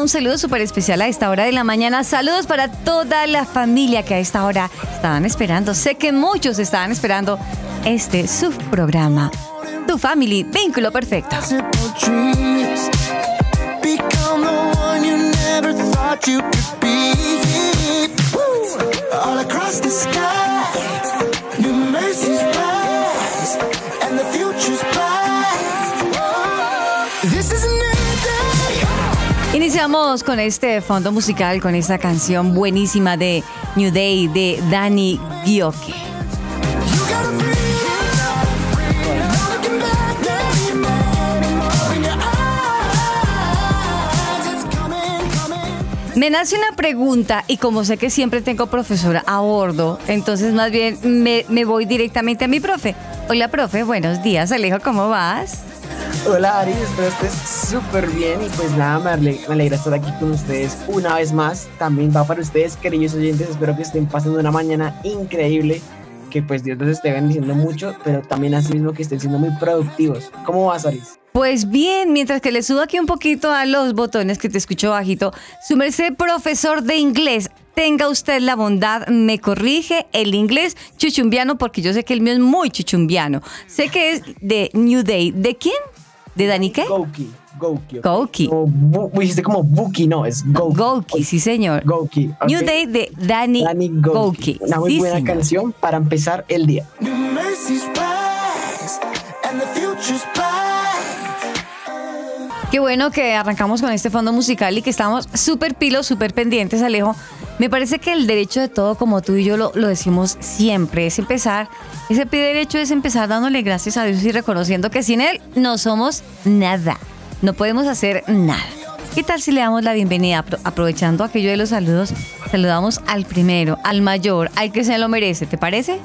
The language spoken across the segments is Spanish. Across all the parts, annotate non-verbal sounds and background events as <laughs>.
un saludo súper especial a esta hora de la mañana. Saludos para toda la familia que a esta hora estaban esperando. Sé que muchos estaban esperando este subprograma. Tu Family, vínculo perfecto. Iniciamos con este fondo musical, con esta canción buenísima de New Day de coming, coming. Me nace una pregunta y como sé que siempre tengo profesora a bordo, entonces más bien me, me voy directamente a mi profe. Hola profe, buenos días Alejo, ¿cómo vas? Hola Ari, espero estés súper bien y pues nada, me ale- me alegra estar aquí con ustedes una vez más. También va para ustedes, queridos oyentes, espero que estén pasando una mañana increíble, que pues Dios los esté bendiciendo mucho, pero también así mismo que estén siendo muy productivos. ¿Cómo vas, Aris? Pues bien, mientras que le subo aquí un poquito a los botones que te escucho bajito, su profesor de inglés, tenga usted la bondad, me corrige el inglés chuchumbiano porque yo sé que el mío es muy chuchumbiano. Sé que es de New Day. ¿De quién? ¿De Dani qué? Goki, Goki. ¿ok? Goki. No, bu- dijiste como Buki, no, es Goki. Goki, sí señor. Goki. ok. New Day de Danny, Danny Goki. Goki. Una muy Sí, buena señor. canción para empezar el día. The. Qué bueno que arrancamos con este fondo musical y que estamos súper pilos, súper pendientes, Alejo. Me parece que el derecho de todo, como tú y yo lo, lo decimos siempre, es empezar, ese derecho es empezar dándole gracias a Dios y reconociendo que sin Él no somos nada, no podemos hacer nada. ¿Qué tal si le damos la bienvenida, Apro- aprovechando aquello de los saludos? Saludamos al primero, al mayor, al que se lo merece, ¿te parece?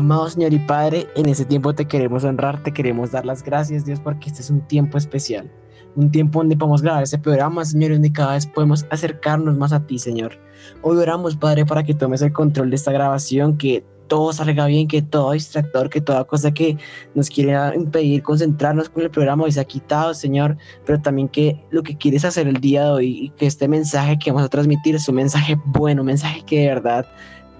Amado Señor y Padre, en este tiempo te queremos honrar, te queremos dar las gracias, Dios, porque este es un tiempo especial. Un tiempo donde podemos grabar este programa, Señor, y donde cada vez podemos acercarnos más a ti, Señor. Hoy oramos, Padre, para que tomes el control de esta grabación, que todo salga bien, que todo distractor, que toda cosa que nos quiera impedir concentrarnos con el programa hoy se ha quitado, Señor, pero también que lo que quieres hacer el día de hoy y que este mensaje que vamos a transmitir es un mensaje bueno, un mensaje que de verdad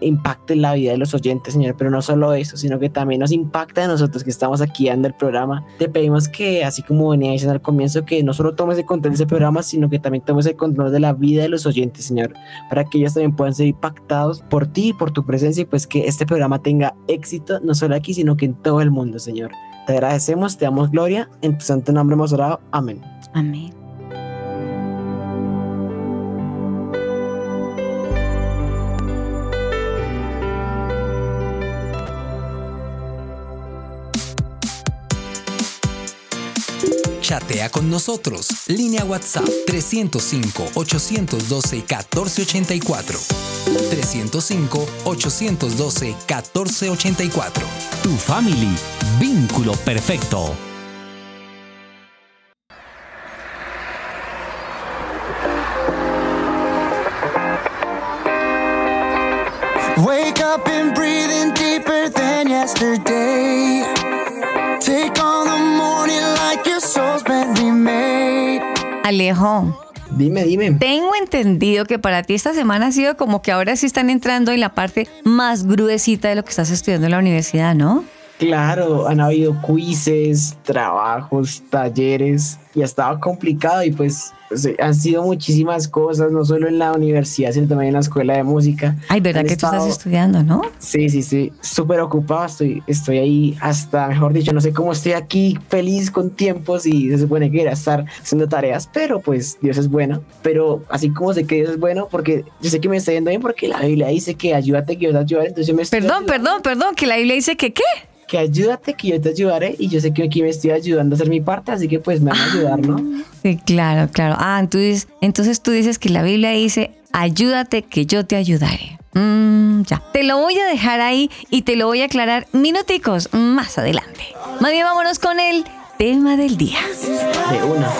impacte la vida de los oyentes, Señor, pero no solo eso, sino que también nos impacta a nosotros que estamos aquí dando el programa. Te pedimos que, así como venía diciendo al comienzo, que no solo tomes el control de ese programa, sino que también tomes el control de la vida de los oyentes, Señor, para que ellos también puedan ser impactados por ti por tu presencia y pues que este programa tenga éxito, no solo aquí, sino que en todo el mundo, Señor. Te agradecemos, te damos gloria, en tu santo nombre hemos orado, amén. Amén. Chatea con nosotros. Línea WhatsApp 305-812-1484. 305-812-1484. Tu family, vínculo perfecto. Wake up and breathing deeper than yesterday. Take on Alejo, Dime, dime. tengo entendido que para ti esta semana ha sido como que ahora sí están entrando en la parte más gruesita de lo que estás estudiando en la universidad, ¿no? Claro, han habido quizzes, trabajos, talleres y ha estado complicado y pues han sido muchísimas cosas, no solo en la universidad, sino también en la escuela de música. Ay, ¿verdad Han que tú estás estado- estudiando, no? Sí, sí, sí, súper ocupado, estoy, estoy ahí hasta, mejor dicho, no sé cómo estoy aquí feliz con tiempos y se supone que era estar haciendo tareas, pero pues Dios es bueno, pero así como sé que Dios es bueno, porque yo sé que me está yendo bien porque la Biblia dice que ayúdate que yo te ayudaré, entonces yo me estoy Perdón, ayudando, perdón, perdón, que la Biblia dice que qué. Que ayúdate que yo te ayudaré y yo sé que aquí me estoy ayudando a hacer mi parte, así que pues me van a ayudar, ¿no? <laughs> Sí, claro, claro. Ah, entonces, entonces tú dices que la Biblia dice, ayúdate que yo te ayudaré. Mm, ya. Te lo voy a dejar ahí y te lo voy a aclarar minuticos más adelante. Más bien vámonos con el tema del día. De una.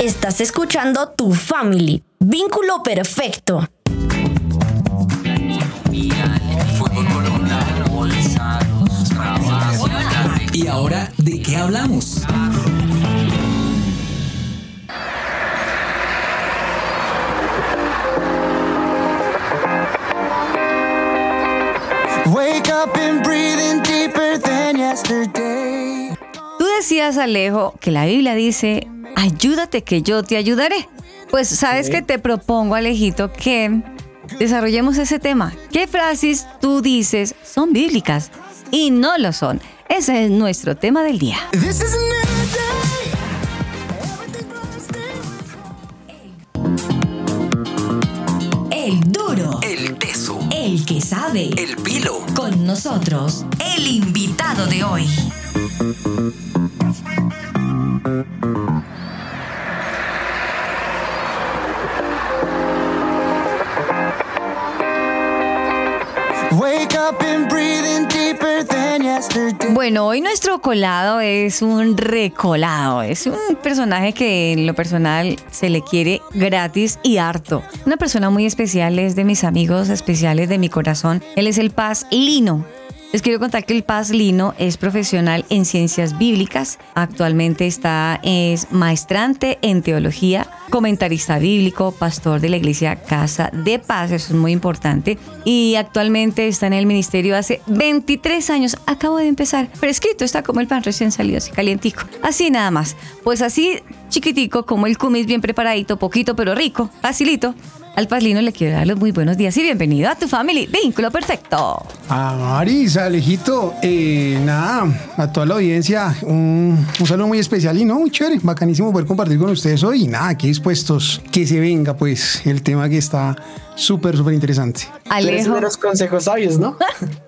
Estás escuchando Tu Family, vínculo perfecto. ¿Y ahora de qué hablamos? wake up and breathing deeper than yesterday. Tú decías, Alejo, que la Biblia dice, ayúdate que yo te ayudaré. Pues sabes que te propongo, Alejito, que desarrollemos ese tema. ¿Qué frases tú dices son bíblicas y no lo son? Ese es nuestro tema del día. El duro, El teso. el que sabe. El pilo. Con nosotros, el invitado de hoy. Bueno, hoy nuestro colado es un recolado. Es un personaje que en lo personal se le quiere gratis y harto. Una persona muy especial, es de mis amigos especiales de mi corazón. Él es el Paz Lino. Les quiero contar que el Paz Lino es profesional en ciencias bíblicas. Actualmente está, es maestrante en teología, comentarista bíblico, pastor de la iglesia Casa de Paz, eso es muy importante. Y actualmente está en el ministerio hace 23 años. Acabo de empezar, fresquito, está como el pan recién salido, así calientico. Así nada más. Pues así chiquitico, como el cumis bien preparadito, poquito pero rico, facilito. Al Paz Lino le quiero dar los muy buenos días y bienvenido a tu family. Vínculo perfecto. A Maris, Alejito, eh, nada, a toda la audiencia, un, un saludo muy especial y no, muy chévere, bacanísimo poder compartir con ustedes hoy. Y nada, aquí dispuestos que se venga, pues, el tema que está súper, súper interesante. Alejo. uno de los consejos sabios, ¿no? <laughs>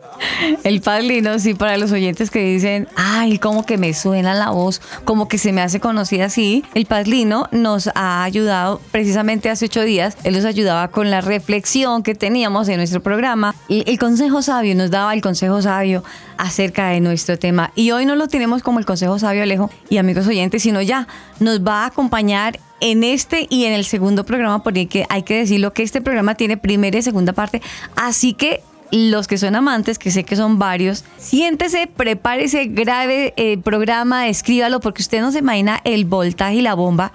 El padrino, sí, para los oyentes que dicen, ay, como que me suena la voz, como que se me hace conocida así. El padrino nos ha ayudado precisamente hace ocho días. Él nos ayudaba con la reflexión que teníamos en nuestro programa. El, el consejo sabio nos daba el consejo sabio acerca de nuestro tema. Y hoy no lo tenemos como el consejo sabio, Alejo y amigos oyentes, sino ya nos va a acompañar en este y en el segundo programa, porque hay que decirlo que este programa tiene primera y segunda parte. Así que los que son amantes, que sé que son varios, siéntese, prepárese, grabe el programa, escríbalo, porque usted no se imagina el voltaje y la bomba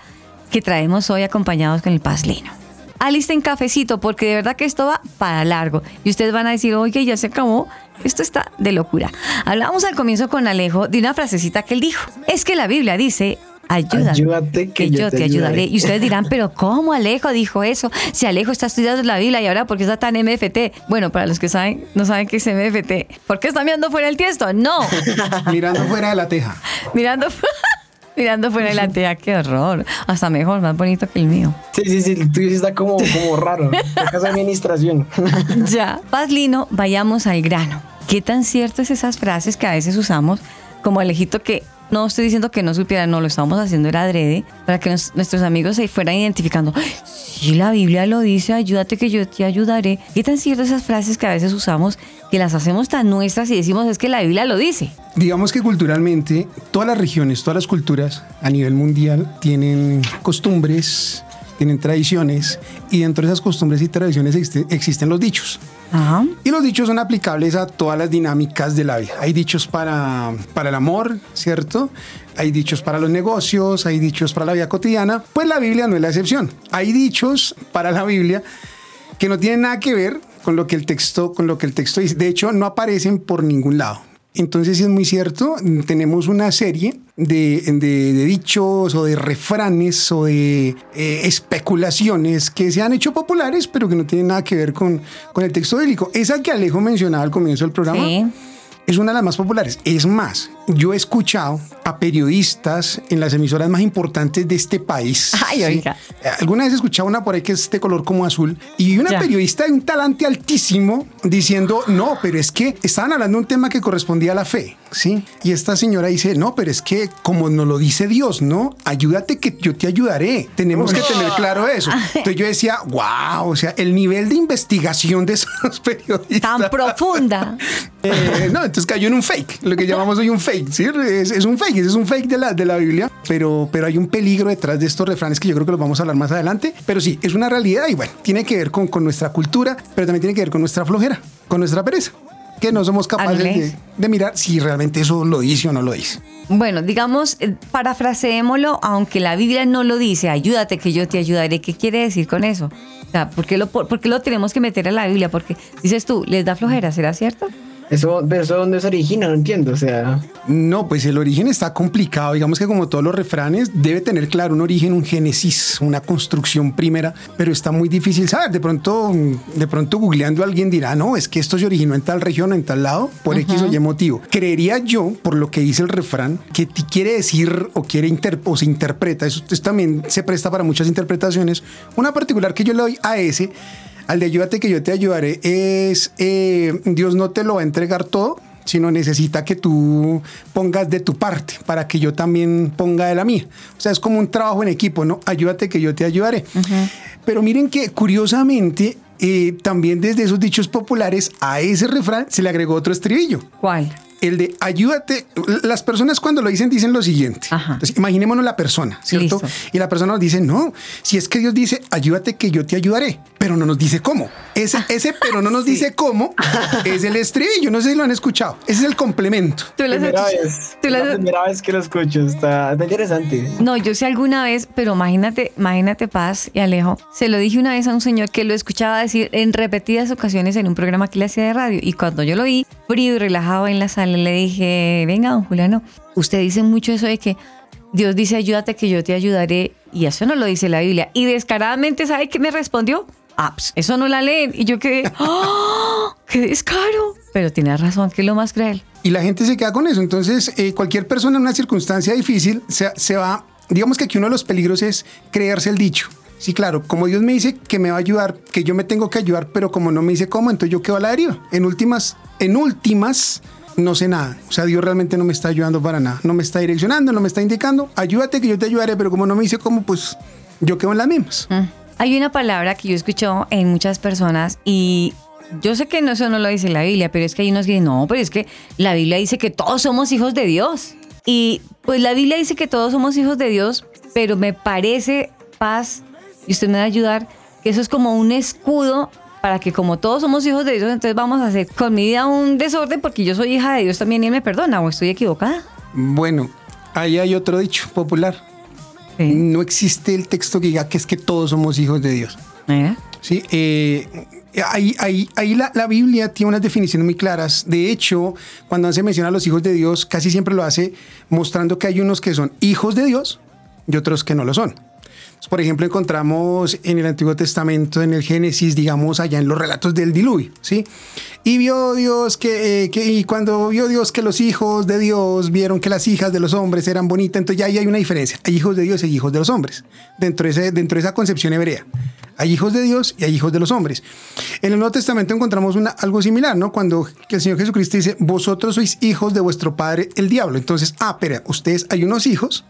que traemos hoy acompañados con el Paz Lino. Alisten cafecito, porque de verdad que esto va para largo. Y ustedes van a decir, oye, ya se acabó. Esto está de locura. Hablábamos al comienzo con Alejo de una frasecita que él dijo. Es que la Biblia dice, ayúdame, Ayúdate que yo te ayudaré. Y ustedes dirán, pero ¿cómo Alejo dijo eso? Si Alejo está estudiando la Biblia y ahora ¿por qué está tan MFT? Bueno, para los que saben, no saben qué es MFT. ¿Por qué está mirando fuera el tiesto? No, <laughs> Mirando fuera de la teja. <laughs> mirando, <laughs> mirando fuera de la tea. Qué horror. Hasta mejor, más bonito que el mío. Sí, sí, sí, el tuyo está como, como raro. La casa de administración. Ya, Paz Lino, vayamos al grano. ¿Qué tan cierto es esas frases que a veces usamos como Alejito que no estoy diciendo que no supiera, no, lo estábamos haciendo era adrede para que nuestros amigos se fueran identificando. "Ay, Si la Biblia lo dice, ayúdate que yo te ayudaré. ¿Qué tan cierto esas frases que a veces usamos que las hacemos tan nuestras y decimos es que la Biblia lo dice? Digamos que culturalmente todas las regiones, todas las culturas a nivel mundial tienen costumbres, tienen tradiciones y dentro de esas costumbres y tradiciones existe- existen los dichos. Ajá. Y los dichos son aplicables a todas las dinámicas de la vida. Hay dichos para, para el amor, ¿cierto? Hay dichos para los negocios, hay dichos para la vida cotidiana. Pues la Biblia no es la excepción. Hay dichos para la Biblia que no tienen nada que ver con lo que el texto, con lo que el texto dice. De hecho, no aparecen por ningún lado. Entonces, es muy cierto, tenemos una serie de, de- de dichos o de refranes o de eh, especulaciones que se han hecho populares, pero que no tienen nada que ver con, con el texto bíblico. Esa que Alejo mencionaba al comienzo del programa Sí. es una de las más populares. Es más, yo he escuchado a periodistas en las emisoras más importantes de este país. <laughs> Ay, oiga. Eh, Alguna vez he escuchado una por ahí que es de color como azul y una Ya. periodista de un talante altísimo diciendo, no, pero es que estaban hablando de un tema que correspondía a la fe, ¿sí? Y esta señora dice, no, pero es que como nos lo dice Dios, ¿no? Ayúdate que yo te ayudaré. Tenemos que tener claro eso. Entonces yo decía, wow, o sea, el nivel de investigación de esos <laughs> periodistas. Tan profunda. <laughs> Eh, no, entonces cayó en un fake, lo que llamamos hoy un fake, ¿sí? Es, es un fake, es un fake de la, de la Biblia, pero, pero hay un peligro detrás de estos refranes que yo creo que los vamos a hablar más adelante, pero sí, es una realidad y bueno, tiene que ver con, con nuestra cultura, pero también tiene que ver con nuestra flojera, con nuestra pereza, que no somos capaces de, de mirar si realmente eso lo dice o no lo dice. Bueno, digamos, eh, parafraseémoslo, aunque la Biblia no lo dice, ayúdate que yo te ayudaré. ¿Qué quiere decir con eso? O sea, ¿por qué lo, por, por qué lo tenemos que meter a la Biblia? Porque dices tú, les da flojera, ¿será cierto? Eso, eso dónde se origina, no entiendo. O sea, No, pues el origen está complicado. Digamos que como todos los refranes, debe tener claro un origen, un génesis, una construcción primera, pero está muy difícil saber. De pronto, de pronto googleando alguien dirá, no, es que esto se originó en tal región en tal lado, por X o Y motivo. Creería yo, por lo que dice el refrán, que ti- quiere decir o quiere inter- o se interpreta, eso, eso también se presta para muchas interpretaciones. Una particular que yo le doy a ese, al de ayúdate que yo te ayudaré, es eh, Dios no te lo va a entregar todo, sino necesita que tú pongas de tu parte para que yo también ponga de la mía. O sea, es como un trabajo en equipo, ¿no? Ayúdate que yo te ayudaré. Pero miren que curiosamente, eh, también desde esos dichos populares, a ese refrán se le agregó otro estribillo. ¿Cuál? El de ayúdate, las personas cuando lo dicen dicen lo siguiente. Ajá. Entonces, imaginémonos la persona, ¿cierto? Listo. Y la persona nos dice, no, si es que Dios dice, ayúdate que yo te ayudaré, pero no nos dice cómo. Ese, ese pero no nos dice cómo es el estribillo, no sé si lo han escuchado. Ese es el complemento. ¿Tú las primera vez. tú La primera vez que lo escucho. Está interesante. No, yo sé alguna vez, pero imagínate, imagínate Paz y Alejo. Se lo dije una vez a un señor que lo escuchaba decir en repetidas ocasiones en un programa que le hacía de radio. Y cuando yo lo vi frío y relajado en la sala, le dije, venga, don Juliano, usted dice mucho eso de que Dios dice, ayúdate que yo te ayudaré. Y eso no lo dice la Biblia. Y descaradamente, ¿sabe qué me respondió? Ah, pues, eso no la leen. Y yo quedé, <laughs> ¡ah! ¡Qué descaro! Pero tiene razón, que es lo más cruel. Y la gente se queda con eso. Entonces, eh, cualquier persona en una circunstancia difícil se, se va, digamos que aquí uno de los peligros es creerse el dicho. Sí, claro, como Dios me dice que me va a ayudar, que yo me tengo que ayudar, pero como no me dice cómo, entonces yo quedo a la deriva. En últimas, en últimas, no sé nada. O sea, Dios realmente no me está ayudando para nada. No me está direccionando, no me está indicando. Ayúdate que yo te ayudaré, pero como no me dice cómo, pues yo quedo en las mismas. Hay una palabra que yo escucho en muchas personas y yo sé que no, eso no lo dice la Biblia, pero es que hay unos que dicen, no, pero es que la Biblia dice que todos somos hijos de Dios. Y pues la Biblia dice que todos somos hijos de Dios, pero me parece, paz, y usted me va a ayudar, que eso es como un escudo para que como todos somos hijos de Dios, entonces vamos a hacer con mi vida un desorden porque yo soy hija de Dios también y Él me perdona o estoy equivocada. Bueno, ahí hay otro dicho popular. Sí. No existe el texto que diga que es que todos somos hijos de Dios. Mira. Sí, eh, ahí, ahí, ahí la, la Biblia tiene unas definiciones muy claras. De hecho, cuando se menciona a los hijos de Dios, casi siempre lo hace mostrando que hay unos que son hijos de Dios y otros que no lo son. Por ejemplo, encontramos en el Antiguo Testamento, en el Génesis, digamos, allá en los relatos del diluvio, ¿sí? Y vio Dios que, eh, y cuando vio Dios que los hijos de Dios vieron que las hijas de los hombres eran bonitas, entonces ya hay una diferencia. Hay hijos de Dios y hijos de los hombres, dentro de, dentro de esa concepción hebrea. Hay hijos de Dios y hay hijos de los hombres. En el Nuevo Testamento encontramos algo similar, ¿no? Cuando el Señor Jesucristo dice, vosotros sois hijos de vuestro padre el diablo. Entonces, ah, pero ustedes hay unos hijos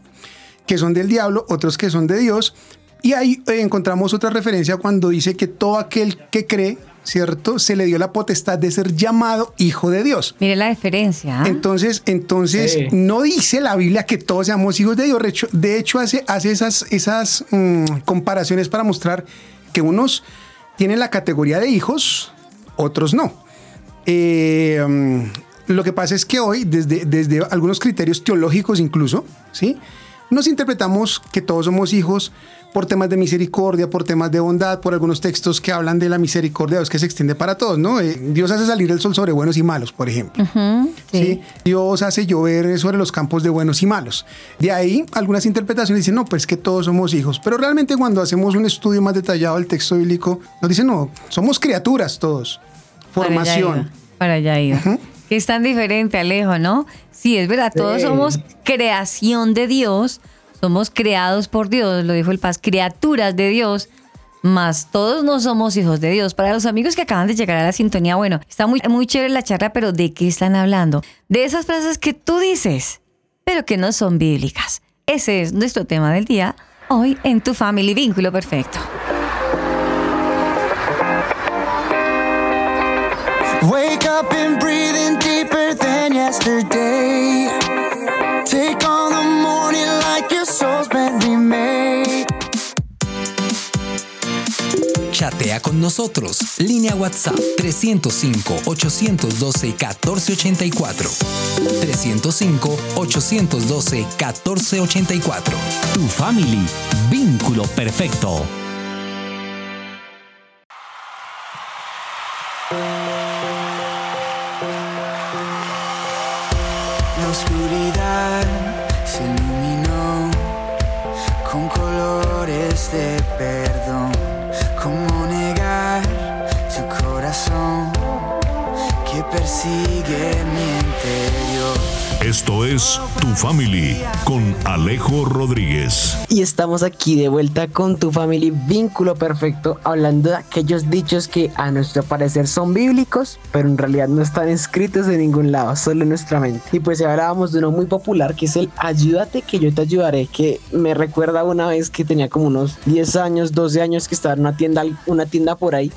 que son del diablo, otros que son de Dios. Y ahí eh, encontramos otra referencia cuando dice que todo aquel que cree, ¿cierto? Se le dio la potestad de ser llamado hijo de Dios. Mire la diferencia. ¿ah? Entonces, entonces Sí. no dice la Biblia que todos seamos hijos de Dios. De hecho, de hecho hace, hace esas, esas mm, comparaciones para mostrar que unos tienen la categoría de hijos, otros no. Eh, mm, lo que pasa es que hoy, desde, desde algunos criterios teológicos incluso, ¿sí? Nos interpretamos que todos somos hijos por temas de misericordia, por temas de bondad, por algunos textos que hablan de la misericordia Dios que se extiende para todos, ¿no? Eh, Dios hace salir el sol sobre buenos y malos, por ejemplo. ¿sí? Dios hace llover sobre los campos de buenos y malos. De ahí algunas interpretaciones dicen, no, pues que todos somos hijos. Pero realmente cuando hacemos un estudio más detallado del texto bíblico, nos dicen, no, somos criaturas todos. Formación. Para allá iba. Que es tan diferente, Alejo, ¿no? Sí, es verdad, todos Sí. somos creación de Dios, somos creados por Dios, lo dijo el Paz, criaturas de Dios, más todos no somos hijos de Dios. Para los amigos que acaban de llegar a la sintonía, bueno, está muy, muy chévere la charla, pero ¿de qué están hablando? De esas frases que tú dices, pero que no son bíblicas. Ese es nuestro tema del día, hoy en Tu Family Vínculo Perfecto. Wake up and breathe in deeper than yesterday. Take on the morning like your soul's been remade. Chatea con nosotros. Línea WhatsApp 305-812-1484. 305-812-1484. Tu family, vínculo perfecto. Persigue mi? Esto es Tu Family con Alejo Rodríguez. Y estamos aquí de vuelta con tu family vínculo perfecto, hablando de aquellos dichos que a nuestro parecer son bíblicos, pero en realidad no están escritos en ningún lado, solo en nuestra mente. Y pues hablábamos de uno muy popular que es el ayúdate que yo te ayudaré, que me recuerda una vez que tenía como unos 10 años, 12 años que estaba en una tienda, una tienda por ahí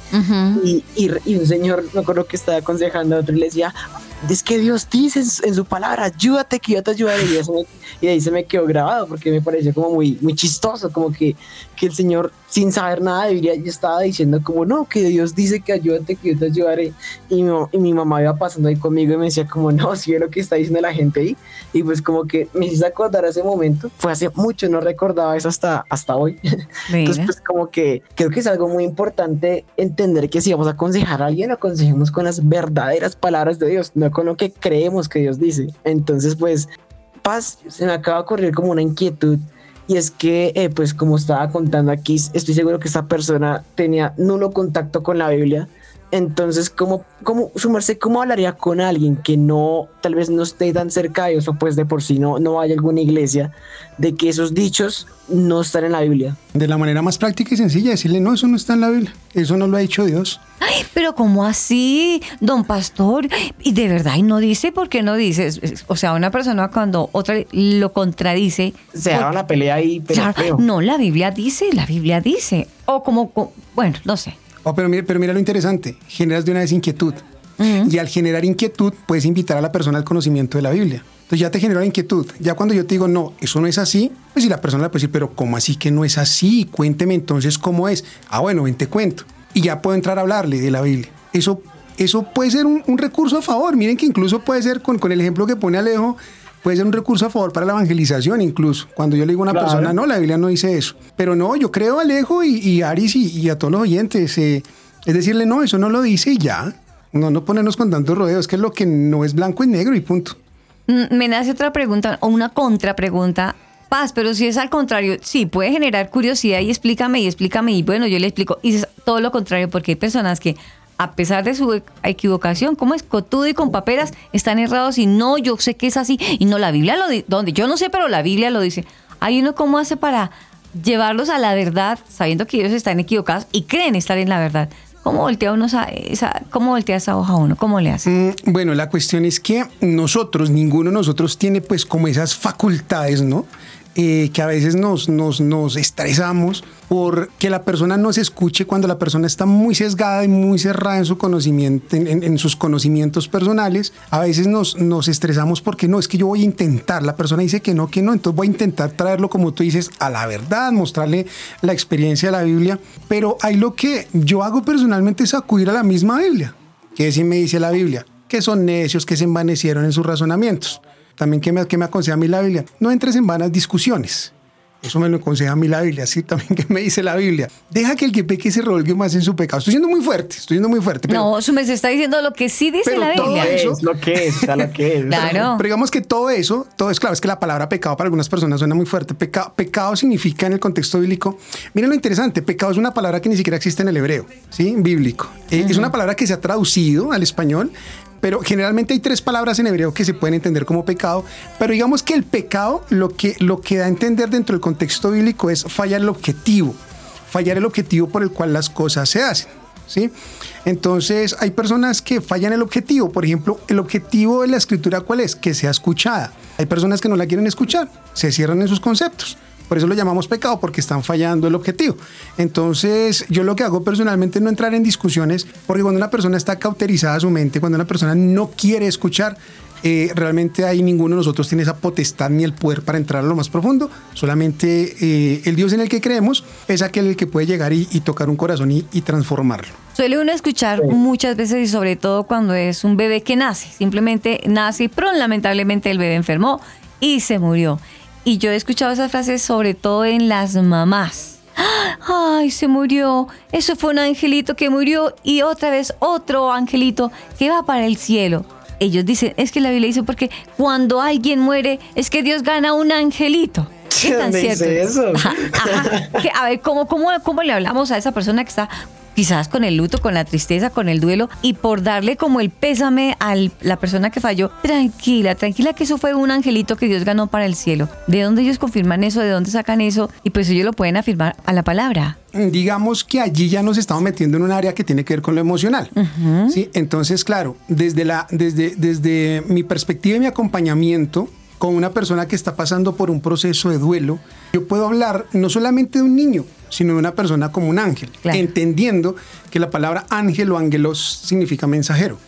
y, y- y un señor, me acuerdo que estaba aconsejando a otro y le decía, es que Dios dice en su, en su palabra, ayúdate que yo te ayudaré. Y, eso me- y ahí se me quedó grabado porque me pareció como muy, muy chistoso, como que, que el Señor sin saber nada de Biblia ya estaba diciendo como, no, que Dios dice que ayúdate que yo te ayudaré. Y mi, y mi mamá iba pasando ahí conmigo y me decía como, no, si es lo que está diciendo la gente ahí. Y pues como que me hice acordar ese momento. Fue hace mucho, no recordaba eso hasta, hasta hoy. <laughs> Entonces, Mira. pues como que creo que es algo muy importante entender que si vamos a aconsejar a alguien, lo aconsejemos con las verdaderas palabras de Dios, no con lo que creemos que Dios dice. Entonces, pues, paz, se me acaba de ocurrir como una inquietud. Y es que, eh, pues como estaba contando aquí, estoy seguro que esta persona tenía nulo contacto con la Biblia. Entonces, ¿cómo, cómo sumarse, cómo hablaría con alguien que no, tal vez no esté tan cerca de Dios o pues de por sí no, no a alguna iglesia, de que esos dichos no están en la Biblia? De la manera más práctica y sencilla, decirle, no, eso no está en la Biblia, eso no lo ha dicho Dios. Ay, pero ¿cómo así, don pastor? Y de verdad, y no dice, ¿por qué no dice? Es- es- O sea, una persona cuando otra lo contradice. Se daba la pelea ahí, pero Claro, no, la Biblia dice, la Biblia dice. O como, co- bueno, no sé. Oh, pero, mira, pero mira lo interesante, generas de una vez inquietud. Y al generar inquietud, puedes invitar a la persona al conocimiento de la Biblia. Entonces ya te generó la inquietud. Ya cuando yo te digo, no, eso no es así, pues si la persona le puede decir, pero ¿cómo así que no es así? Cuénteme entonces cómo es. Ah, bueno, ven, te cuento. Y ya puedo entrar a hablarle de la Biblia. Eso, eso puede ser un, un recurso a favor. Miren que incluso puede ser, con, con el ejemplo que pone Alejo, puede ser un recurso a favor para la evangelización incluso. Cuando yo le digo a una Claro. persona, no, la Biblia no dice eso. Pero no, yo creo a Alejo y, y a Aris y, y a todos los oyentes. eh, es decirle, no, eso no lo dice y ya. No, no ponernos con tantos rodeos, que es lo que no es blanco es negro y punto. Mm, Me nace otra pregunta o una contrapregunta. Paz, pero si es al contrario, sí, puede generar curiosidad y explícame y explícame y bueno, yo le explico. Y es todo lo contrario, porque hay personas que a pesar de su equivocación, como es cotudo y con paperas, están errados y no, yo sé que es así y no, la Biblia lo dice, donde yo no sé, pero la Biblia lo dice. Hay uno cómo hace para llevarlos a la verdad sabiendo que ellos están equivocados y creen estar en la verdad. ¿Cómo voltea, uno esa, esa- cómo voltea esa hoja uno? ¿Cómo le hace? Mm, Bueno, la cuestión es que nosotros, ninguno de nosotros tiene pues como esas facultades, ¿no? Eh, que a veces nos, nos, nos estresamos por que la persona no se escuche cuando la persona está muy sesgada y muy cerrada en su conocimiento, en, sus conocimientos personales. A veces nos, nos estresamos porque no, es que yo voy a intentar. La persona dice que no, que no, entonces voy a intentar traerlo, como tú dices, a la verdad, mostrarle la experiencia de la Biblia. Pero hay lo que yo hago personalmente es acudir a la misma Biblia. ¿Qué sí me dice la Biblia? Que son necios, que se envanecieron en sus razonamientos. También, ¿qué me, qué me aconseja a mí la Biblia? No entres en vanas discusiones. Eso me lo aconseja a mí la Biblia. Sí, <laughs> también, ¿qué me dice la Biblia? Deja que el que peque se revolgue más en su pecado. Estoy siendo muy fuerte, estoy siendo muy fuerte. Pero, no, su mes está diciendo lo que sí dice pero la todo Biblia. eso- Es lo que es, o sea, lo que es. <laughs> Claro. pero digamos que todo eso, todo es claro, es que la palabra pecado para algunas personas suena muy fuerte. Peca- pecado significa en el contexto bíblico, miren lo interesante, pecado es una palabra que ni siquiera existe en el hebreo, ¿sí? Bíblico. Eh, Es una palabra que se ha traducido al español, pero generalmente hay tres palabras en hebreo que se pueden entender como pecado, pero digamos que el pecado lo que, lo que da a entender dentro del contexto bíblico es fallar el objetivo, fallar el objetivo por el cual las cosas se hacen. ¿Sí? Entonces hay personas que fallan el objetivo. Por ejemplo, el objetivo de la escritura cuál es? Que sea escuchada. Hay personas que no la quieren escuchar, se cierran en sus conceptos. Por eso lo llamamos pecado, porque están fallando el objetivo. Entonces, yo lo que hago personalmente es no entrar en discusiones, porque cuando una persona está cauterizada su mente, cuando una persona no quiere escuchar, eh, realmente ahí ninguno de nosotros tiene esa potestad ni el poder para entrar a lo más profundo. Solamente eh, el Dios en el que creemos es aquel el que puede llegar y, y tocar un corazón y, y transformarlo. Suele uno escuchar muchas veces y sobre todo cuando es un bebé que nace. Simplemente nace y pronto lamentablemente el bebé enfermó y se murió. Y yo he escuchado esas frases sobre todo en las mamás. Ay, se murió. Eso fue un angelito que murió y otra vez otro angelito que va para el cielo. Ellos dicen, es que la Biblia dice porque cuando alguien muere es que Dios gana un angelito. ¿Qué tan ¿Dónde cierto? dice eso? Ajá, a ver, ¿cómo, cómo, ¿cómo le hablamos a esa persona que está quizás con el luto, con la tristeza, con el duelo y por darle como el pésame a la persona que falló? Tranquila, tranquila que eso fue un angelito que Dios ganó para el cielo. ¿De dónde ellos confirman eso? ¿De dónde sacan eso? Y pues ellos lo pueden afirmar a la palabra. digamos que allí ya nos estamos metiendo en un área que tiene que ver con lo emocional. ¿sí? Entonces, claro, desde, la, desde, desde mi perspectiva y mi acompañamiento con una persona que está pasando por un proceso de duelo, yo puedo hablar no solamente de un niño, sino de una persona como un ángel, Claro. entendiendo que la palabra ángel o ángelos significa mensajero.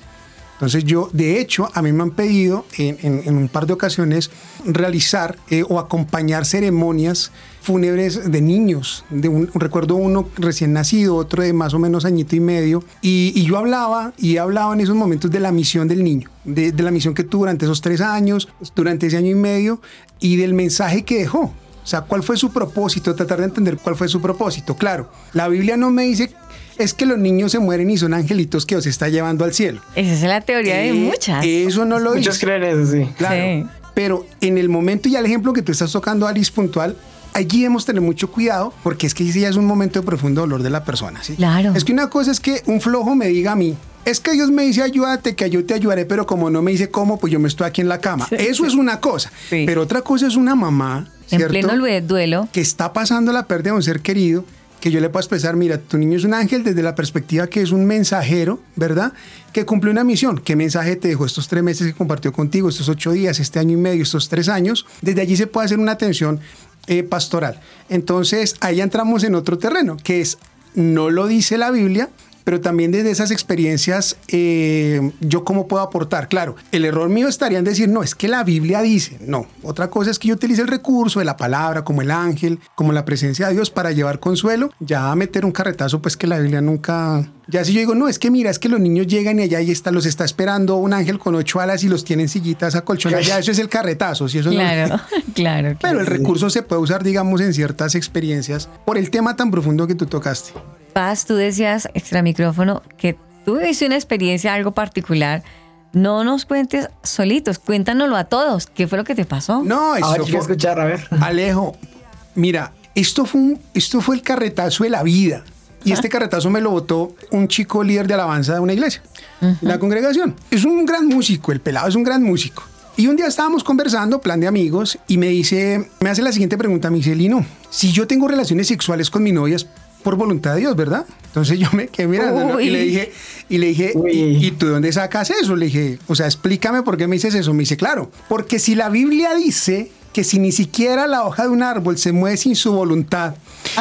Entonces yo, de hecho, a mí me han pedido en, en- en un par de ocasiones realizar eh, o acompañar ceremonias fúnebres de niños. De un, recuerdo uno recién nacido, otro de más o menos añito y medio. Y, y yo hablaba y he hablado en esos momentos de la misión del niño, de, de la misión que tuvo durante esos tres años, durante ese año y medio y del mensaje que dejó. O sea, ¿cuál fue su propósito? Tratar de entender cuál fue su propósito. Claro, la Biblia no me dice es que los niños se mueren y son angelitos que os está llevando al cielo. Esa es la teoría de Eh, muchas. Eso no lo Muchos dice. creen eso, sí. Claro. Sí. Pero en el momento y al ejemplo que tú estás tocando, Alice, puntual, allí debemos tener mucho cuidado porque es que ese ya es un momento de profundo dolor de la persona. ¿sí? Claro. Es que una cosa es que un flojo me diga a mí, es que Dios me dice ayúdate, que yo te ayudaré, pero como no me dice cómo, pues yo me estoy aquí en la cama. Eso es una cosa. Sí. Pero otra cosa es una mamá, En ¿cierto? pleno lue- duelo. que está pasando la pérdida de un ser querido, que yo le puedo expresar, mira, tu niño es un ángel desde la perspectiva que es un mensajero, ¿verdad? Que cumple una misión. ¿Qué mensaje te dejó estos tres meses que compartió contigo, estos ocho días, este año y medio, estos tres años? Desde allí se puede hacer una atención eh, pastoral. Entonces, ahí entramos en otro terreno, que es, no lo dice la Biblia, pero también desde esas experiencias, eh, yo cómo puedo aportar. Claro, el error mío estaría en decir, no, es que la Biblia dice, no. Otra cosa es que yo utilice el recurso de la palabra, como el ángel, como la presencia de Dios para llevar consuelo. Ya meter un carretazo, pues que la Biblia nunca... Ya si yo digo, no, es que mira, es que los niños llegan y allá y está, los está esperando un ángel con ocho alas y los tienen sillitas acolchonadas, ya eso es el carretazo. Si eso no- Claro, <laughs> <laughs> claro. Pero el recurso se puede usar, digamos, en ciertas experiencias por el tema tan profundo que tú tocaste. Paz, tú decías extra micrófono que tú viviste una experiencia algo particular. No nos cuentes solitos, cuéntanoslo a todos. ¿Qué fue lo que te pasó? No, A eso ver, quiero fue- escuchar, a ver. Alejo, mira, esto fue, un- esto fue el carretazo de la vida. Y este carretazo me lo votó un chico líder de alabanza de una iglesia, la congregación. Es un gran músico, el pelado es un gran músico. Y un día estábamos conversando, plan de amigos, y me dice, me hace la siguiente pregunta, me dice, Lino, si yo tengo relaciones sexuales con mi novia por voluntad de Dios, ¿verdad? Entonces yo me quedé mirando ¿no? y le dije, y le dije, ¿y, ¿y tú de dónde sacas eso? Le dije, o sea, explícame por qué me dices eso. Me dice, claro, porque si la Biblia dice que si ni siquiera la hoja de un árbol se mueve sin su voluntad,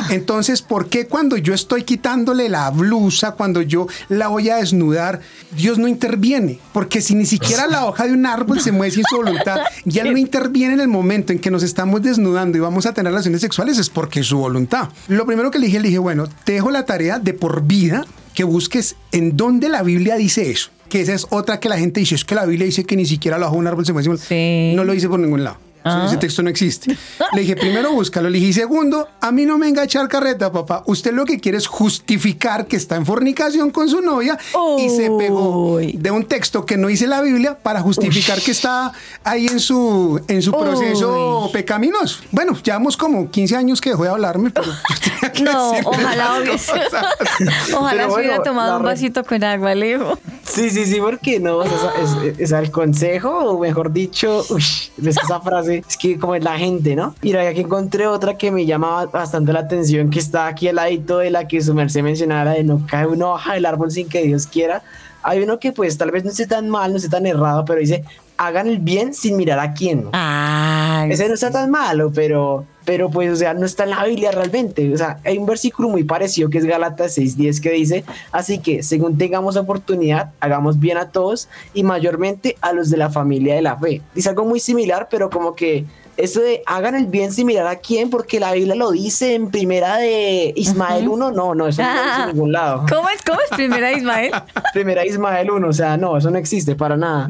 entonces, ¿por qué cuando yo estoy quitándole la blusa, cuando yo la voy a desnudar, Dios no interviene? Porque si ni siquiera la hoja de un árbol se mueve sin su voluntad, <laughs> y Él no interviene en el momento en que nos estamos desnudando y vamos a tener relaciones sexuales, es porque es su voluntad. Lo primero que le dije, le dije, bueno, te dejo la tarea de por vida que busques en dónde la Biblia dice eso. Que esa es otra que la gente dice, es que la Biblia dice que ni siquiera la hoja de un árbol se mueve. sin voluntad. Sí. No lo dice por ningún lado. Ese texto no existe. Le dije, primero búscalo. Le dije, segundo, a mí no me venga a echar carreta, papá. Usted lo que quiere es justificar que está en fornicación con su novia y se pegó de un texto que no dice la Biblia para justificar que está ahí en su, en su proceso pecaminoso. Bueno, llevamos como 15 años que dejó de hablarme, pero <laughs> yo tenía que No, ojalá hubiese. <laughs> Ojalá hubiera tomado la un vasito con agua, Leo. Sí, sí, sí, porque no, o sea, es, es- es al consejo, o mejor dicho, uy, es esa frase es que como es la gente, ¿no? Mira, aquí encontré otra que me llama bastante la atención, que está aquí al ladito de la que su merced mencionara, de no cae una hoja del árbol sin que Dios quiera. Hay uno que pues tal vez no esté tan mal, no esté tan errado, pero dice, hagan el bien sin mirar a quién. Ay, Ese no está tan malo, pero, pero pues, o sea, no está en la Biblia realmente. O sea, hay un versículo muy parecido que es Gálatas 6.10 que dice, así que según tengamos oportunidad, hagamos bien a todos y mayormente a los de la familia de la fe. Dice algo muy similar, pero como que eso de hagan el bien sin mirar a quién, porque la Biblia lo dice en primera de Ismael 1, no, no, eso no dice en ningún lado. ¿Cómo es? ¿Cómo es primera Ismael? <laughs> Primera Ismael 1, o sea, no, eso no existe para nada.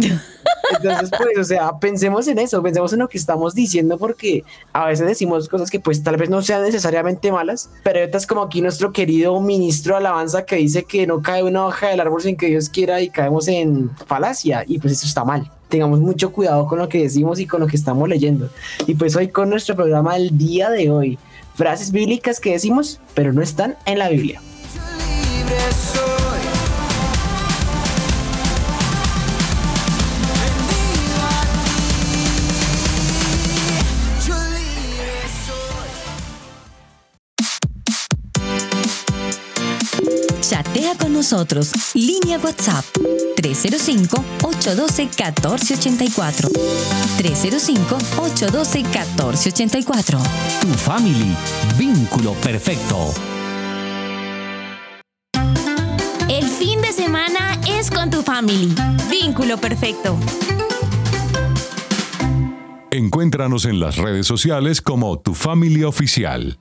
Entonces, pues, o sea, pensemos en eso, pensemos en lo que estamos diciendo, porque a veces decimos cosas que pues tal vez no sean necesariamente malas, pero otras como aquí nuestro querido ministro de alabanza que dice que no cae una hoja del árbol sin que Dios quiera y caemos en falacia, y pues eso está mal. Tengamos mucho cuidado con lo que decimos y con lo que estamos leyendo. Y pues hoy con nuestro programa del día de hoy, frases bíblicas que decimos, pero no están en la Biblia. Nosotros. Línea WhatsApp 305-812-1484. 305-812-1484. Tu family. Vínculo perfecto. El fin de semana es con tu family. Vínculo perfecto. Encuéntranos en las redes sociales como Tu Familia Oficial.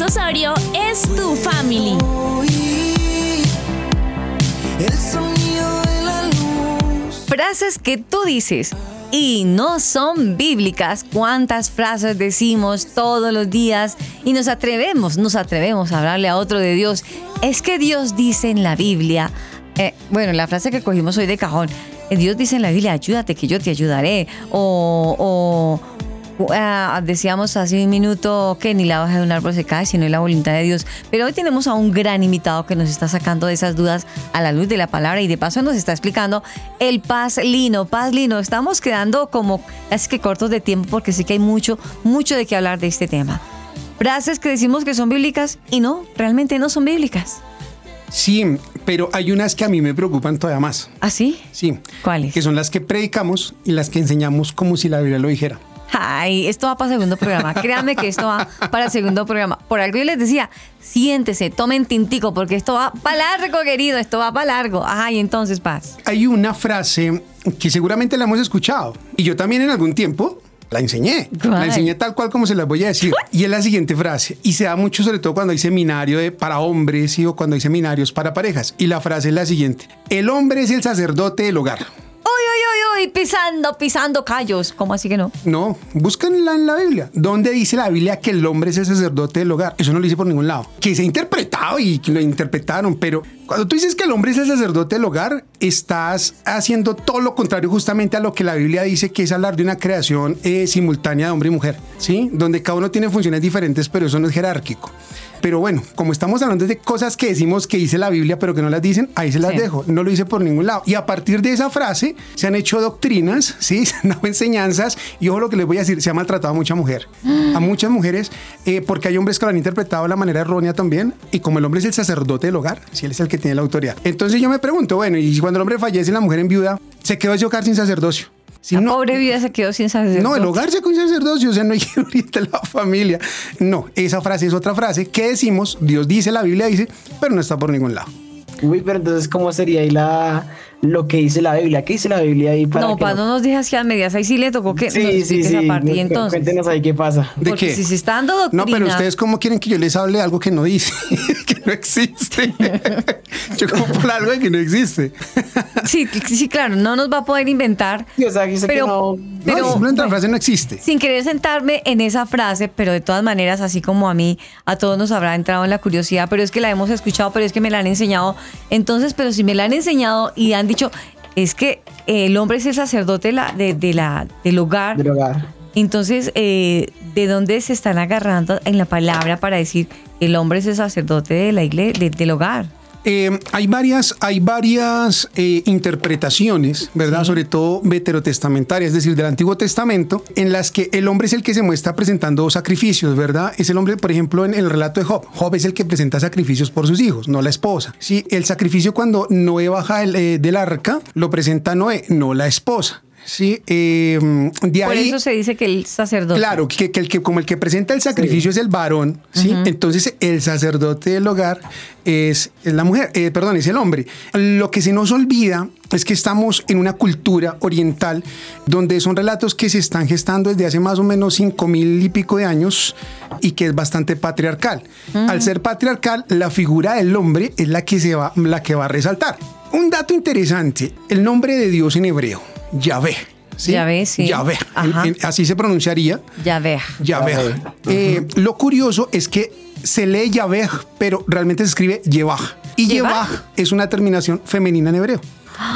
Osorio es tu family. Frases que tú dices y no son bíblicas. ¿Cuántas frases decimos todos los días y nos atrevemos, nos atrevemos a hablarle a otro de Dios? Es que Dios dice en la Biblia, eh, bueno, la frase que cogimos hoy de cajón, eh, Dios dice en la Biblia, ayúdate que yo te ayudaré. O, o ah, decíamos hace un minuto que ni la hoja de un árbol se cae, sino la voluntad de Dios. Pero hoy tenemos a un gran invitado que nos está sacando de esas dudas a la luz de la palabra y de paso nos está explicando el Paz Lino. Paz Lino, estamos quedando como casi que cortos de tiempo porque sí que hay mucho, mucho de qué hablar de este tema. Frases que decimos que son bíblicas y no, realmente no son bíblicas. Sí, pero hay unas que a mí me preocupan todavía más. ¿Ah, sí? Sí. ¿Cuáles? Que son las que predicamos y las que enseñamos como si la Biblia lo dijera. Ay, esto va para segundo programa. Créanme que esto va para segundo programa. Por algo yo les decía, siéntese, tomen tintico, porque esto va para largo, querido, esto va para largo. Ajá, y entonces, Paz. Hay una frase que seguramente la hemos escuchado y yo también en algún tiempo la enseñé. ¿Cuál? La enseñé tal cual como se las voy a decir. Y es la siguiente frase. Y se da mucho sobre todo cuando hay seminario de, para hombres ¿sí? o cuando hay seminarios para parejas. Y la frase es la siguiente. El hombre es el sacerdote del hogar. Pisando, pisando callos. ¿Cómo así que no? No, búsquenla en la Biblia. ¿Dónde dice la Biblia que el hombre es el sacerdote del hogar? Eso no lo dice por ningún lado. Que se ha interpretado y que lo interpretaron, pero cuando tú dices que el hombre es el sacerdote del hogar, estás haciendo todo lo contrario justamente a lo que la Biblia dice, que es hablar de una creación eh, simultánea de hombre y mujer, ¿sí? Donde cada uno tiene funciones diferentes, pero eso no es jerárquico. Pero bueno, como estamos hablando de cosas que decimos que dice la Biblia, pero que no las dicen, ahí se las Sí. dejo. No lo dice por ningún lado. Y a partir de esa frase se han hecho doctrinas, <laughs> ¿sí? se han dado enseñanzas. Y ojo lo que les voy a decir, se ha maltratado a mucha mujer. <gasps> A muchas mujeres, eh, porque hay hombres que lo han interpretado de la manera errónea también. Y como el hombre es el sacerdote del hogar, si él es el que tiene la autoridad. Entonces yo me pregunto, bueno, y cuando el hombre fallece y la mujer en viuda, se quedó ese hogar sin sacerdocio. Si La no, pobre vida se quedó sin sacerdote. no, el hogar se con sacerdocio, o sea, no hay <laughs> que orientar la familia. No, esa frase es otra frase que decimos, Dios dice, la Biblia dice, pero no está por ningún lado. Uy, pero entonces, ¿cómo sería ahí la, lo que dice la Biblia? ¿Qué dice la Biblia ahí para No, que para no nos dejes que a medias. Ahí sí le tocó que nos Sí, sí, expliques sí. esa parte. Y entonces, Cuéntenos ahí qué pasa. ¿De Porque qué? si se está dando doctrina. No, pero ustedes cómo quieren que yo les hable algo que no dice, <laughs> que no existe. <laughs> yo como por algo que no existe. Sí, sí, claro, no nos va a poder inventar. Sí, o sea, sé que Pero, no- pero no, simplemente la frase no existe. sin querer sentarme en esa frase, pero de todas maneras, así como a mí, a todos nos habrá entrado en la curiosidad, pero es que la hemos escuchado, pero es que me la han enseñado. Entonces, pero si me la han enseñado y han dicho, es que el hombre es el sacerdote de la, de, de la, del hogar. del hogar. Entonces, eh, ¿de dónde se están agarrando en la palabra para decir que el hombre es el sacerdote de la iglesia, del hogar? Eh, hay varias, hay varias eh, interpretaciones, ¿verdad? Sobre todo veterotestamentarias, es decir, del Antiguo Testamento, en las que el hombre es el que se muestra presentando sacrificios, ¿verdad? Es el hombre, por ejemplo, en el relato de Job. Job es el que presenta sacrificios por sus hijos, no la esposa. Sí, el sacrificio cuando Noé baja el, eh, del arca, lo presenta Noé, no la esposa. Sí, eh, de Por ahí... eso se dice que el sacerdote. Claro, que, que el que como el que presenta el sacrificio es el varón, ¿sí? Entonces el sacerdote del hogar es, es la mujer, eh, perdón, es el hombre. Lo que se nos olvida es que estamos en una cultura oriental donde son relatos que se están gestando desde hace más o menos cinco mil y pico de años y que es bastante patriarcal. Al ser patriarcal, la figura del hombre es la que se va, la que va a resaltar. Un dato interesante, el nombre de Dios en hebreo, Yahvé. ¿sí? Yahvé, sí. Yahvé. En- Ajá. en- así se pronunciaría. Ya ve. Yahvé. Eh, lo curioso es que se lee Yahvé, pero realmente se escribe Yevah. Y. Yevah es una terminación femenina en hebreo,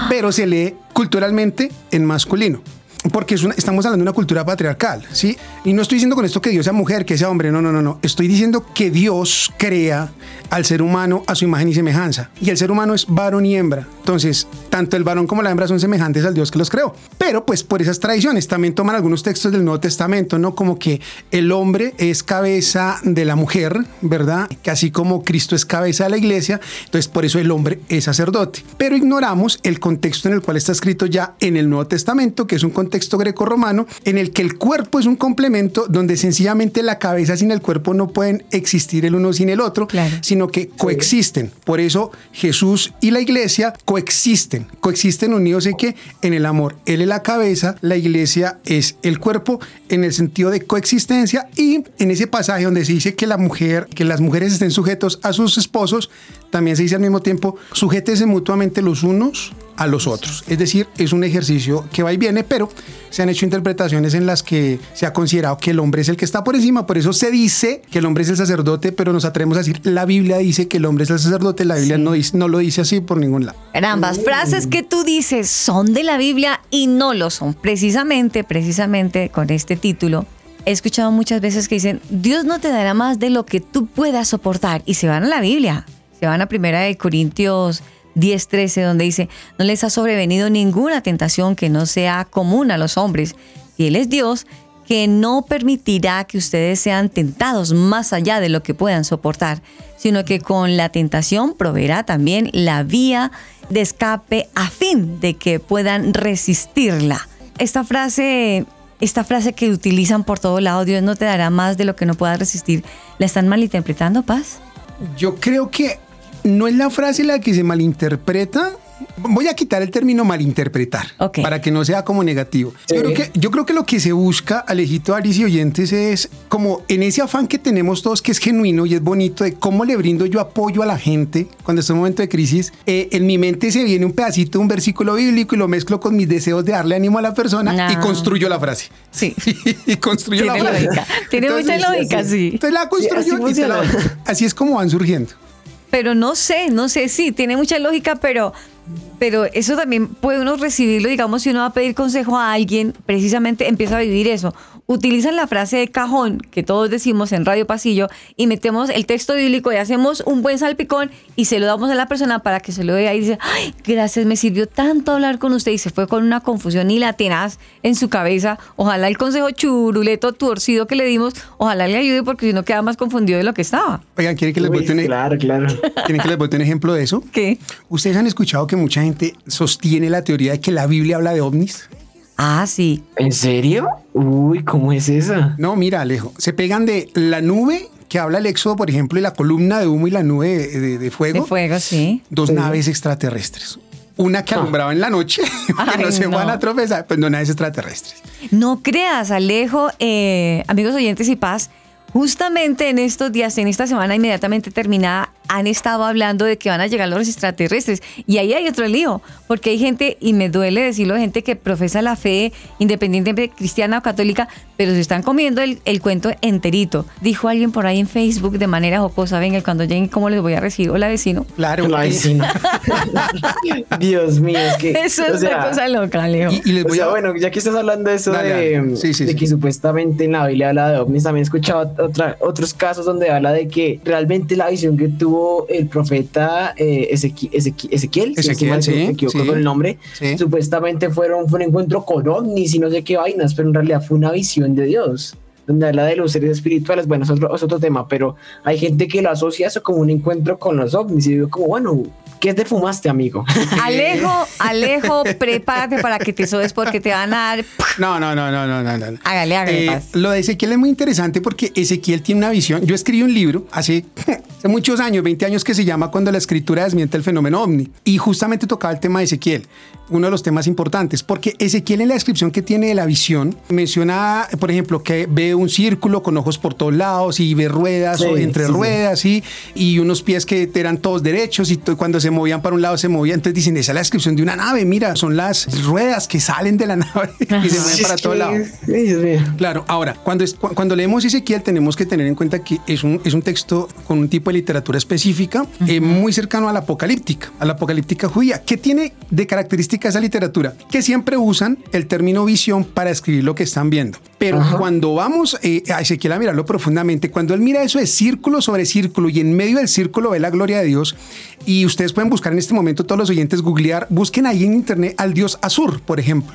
pero se lee culturalmente en masculino. Porque es una- estamos hablando de una cultura patriarcal, ¿sí? Y no estoy diciendo con esto que Dios sea mujer, que sea hombre, no, no, no, no. Estoy diciendo que Dios crea al ser humano a su imagen y semejanza. Y el ser humano es varón y hembra. Entonces, tanto el varón como la hembra son semejantes al Dios que los creó. Pero pues por esas tradiciones también toman algunos textos del Nuevo Testamento, ¿no? Como que el hombre es cabeza de la mujer, ¿verdad? Que así como Cristo es cabeza de la iglesia, entonces por eso el hombre es sacerdote. Pero ignoramos el contexto en el cual está escrito ya en el Nuevo Testamento, que es un contexto greco-romano, en el que el cuerpo es un complemento donde sencillamente la cabeza sin el cuerpo no pueden existir el uno sin el otro, Claro. sino que coexisten. Por eso Jesús y la iglesia coexisten. Coexisten unidos en que en el amor. Él es la cabeza, la iglesia es el cuerpo en el sentido de coexistencia y en ese pasaje donde se dice que la mujer, que las mujeres estén sujetos a sus esposos, también se dice al mismo tiempo, sujétense mutuamente los unos a los otros. Es decir, es un ejercicio que va y viene, pero se han hecho interpretaciones en las que se ha considerado que el hombre es el que está por encima. Por eso se dice que el hombre es el sacerdote, pero nos atrevemos a decir, la Biblia dice que el hombre es el sacerdote, la Biblia no, dice- no lo dice así por ningún lado. Ambas frases que tú dices son de la Biblia y no lo son. Precisamente, precisamente con este título, he escuchado muchas veces que dicen, Dios no te dará más de lo que tú puedas soportar. Y se van a la Biblia. Se van a Primera de Corintios 10, 13, donde dice, no les ha sobrevenido ninguna tentación que no sea común a los hombres. Y Él es Dios que no permitirá que ustedes sean tentados más allá de lo que puedan soportar, sino que con la tentación proveerá también la vía de escape a fin de que puedan resistirla. Esta frase, esta frase que utilizan por todo lado, Dios no te dará más de lo que no puedas resistir, ¿la están malinterpretando, Paz? Yo creo que no es la frase la que se malinterpreta, Voy a quitar el término malinterpretar para que no sea como negativo. Sí. Yo, creo que, yo creo que lo que se busca, Alejito, Aris y oyentes, es como en ese afán que tenemos todos, que es genuino y es bonito, de cómo le brindo yo apoyo a la gente cuando está en un momento de crisis. eh, en mi mente se viene un pedacito de un versículo bíblico y lo mezclo con mis deseos de darle ánimo a la persona y No. construyo la frase. Sí. <laughs> y construyo Tiene la frase. lógica. Tiene mucha Entonces, lógica, sí. Entonces la construyo así y te la- funciona. así es como van surgiendo. Pero no sé, no sé, sí, tiene mucha lógica, pero, pero eso también puede uno recibirlo, digamos, si uno va a pedir consejo a alguien, precisamente empieza a vivir eso. Utilizan la frase de cajón que todos decimos en Radio Pasillo y metemos el texto bíblico y hacemos un buen salpicón y se lo damos a la persona para que se lo vea y dice, ay, gracias, me sirvió tanto hablar con usted y se fue con una confusión y la tenaz en su cabeza. Ojalá el consejo churuleto, torcido que le dimos, ojalá le ayude porque si no queda más confundido de lo que estaba. Oigan, <laughs> ¿quieren que les bote un, claro, claro. ¿quieren que les bote un ejemplo de eso? ¿Qué? ¿Ustedes han escuchado que mucha gente sostiene la teoría de que la Biblia habla de ovnis? Ah, sí. ¿En serio? Uy, ¿cómo es esa? No, mira, Alejo, se pegan de la nube que habla el éxodo, por ejemplo, y la columna de humo y la nube de, de- de fuego, De fuego, sí. dos naves extraterrestres. Una que alumbraba en la noche, <laughs> que Ay, no se no. van a tropezar, pues no naves extraterrestres. No creas, Alejo, eh, amigos oyentes y paz, justamente en estos días, en esta semana inmediatamente terminada, han estado hablando de que van a llegar los extraterrestres. Y ahí hay otro lío, porque hay gente, y me duele decirlo, gente que profesa la fe independientemente cristiana o católica, pero se están comiendo el, el cuento enterito. Dijo alguien por ahí en Facebook de manera jocosa, venga, cuando lleguen, ¿cómo les voy a recibir? Hola, vecino. Claro. La vecina. <laughs> Dios mío, es que. Eso es o sea, una cosa loca, Alejo. y, y les O voy sea, a... bueno, ya que estás hablando de eso Dale, de, dale. Sí, sí, de sí. que supuestamente en la Biblia habla de ovnis, también he escuchado otra- otros casos donde habla de que realmente la visión que tuvo el profeta eh, Ezequi- Ezequi- Ezequiel, Ezequiel, mal, si sí, me equivoco sí. con el nombre, Sí. supuestamente fueron, fue un encuentro con ovnis y no sé qué vainas, pero en realidad fue una visión de Dios. Donde habla de los seres espirituales, bueno, es otro, es otro tema, pero hay gente que lo asocia eso como un encuentro con los ovnis. Y digo, como, bueno, ¿qué te fumaste, amigo? <laughs> Alejo, Alejo, prepárate para que te sobes porque te van a dar... <laughs> No, no, no, no, no, no, no. Hágale, hágale, Eh, paz. lo de Ezequiel es muy interesante porque Ezequiel tiene una visión. Yo escribí un libro hace, <laughs> hace muchos años, 20 años, que se llama Cuando la escritura desmiente el fenómeno ovni. Y justamente tocaba el tema de Ezequiel, uno de los temas importantes, porque Ezequiel en la descripción que tiene de la visión menciona, por ejemplo, que ve un círculo con ojos por todos lados y ve ruedas Sí, o entre sí, ruedas ¿sí? y unos pies que eran todos derechos y cuando se movían para un lado se movían. Entonces dicen, esa es la descripción de una nave, mira, son las ruedas que salen de la <laughs> nave y se mueven para Dios mío. Claro, ahora, cuando, es- cuando leemos Ezequiel tenemos que tener en cuenta que es un, es un texto con un tipo de literatura específica eh, muy cercano a la apocalíptica, a la apocalíptica judía. ¿Qué tiene de característica esa literatura? Que siempre usan el término visión para escribir lo que están viendo. Pero cuando vamos eh, a Ezequiel a mirarlo profundamente, cuando él mira eso de círculo sobre círculo y en medio del círculo ve la gloria de Dios, y ustedes pueden buscar en este momento, todos los oyentes, googlear, busquen ahí en internet al dios Azur, por ejemplo.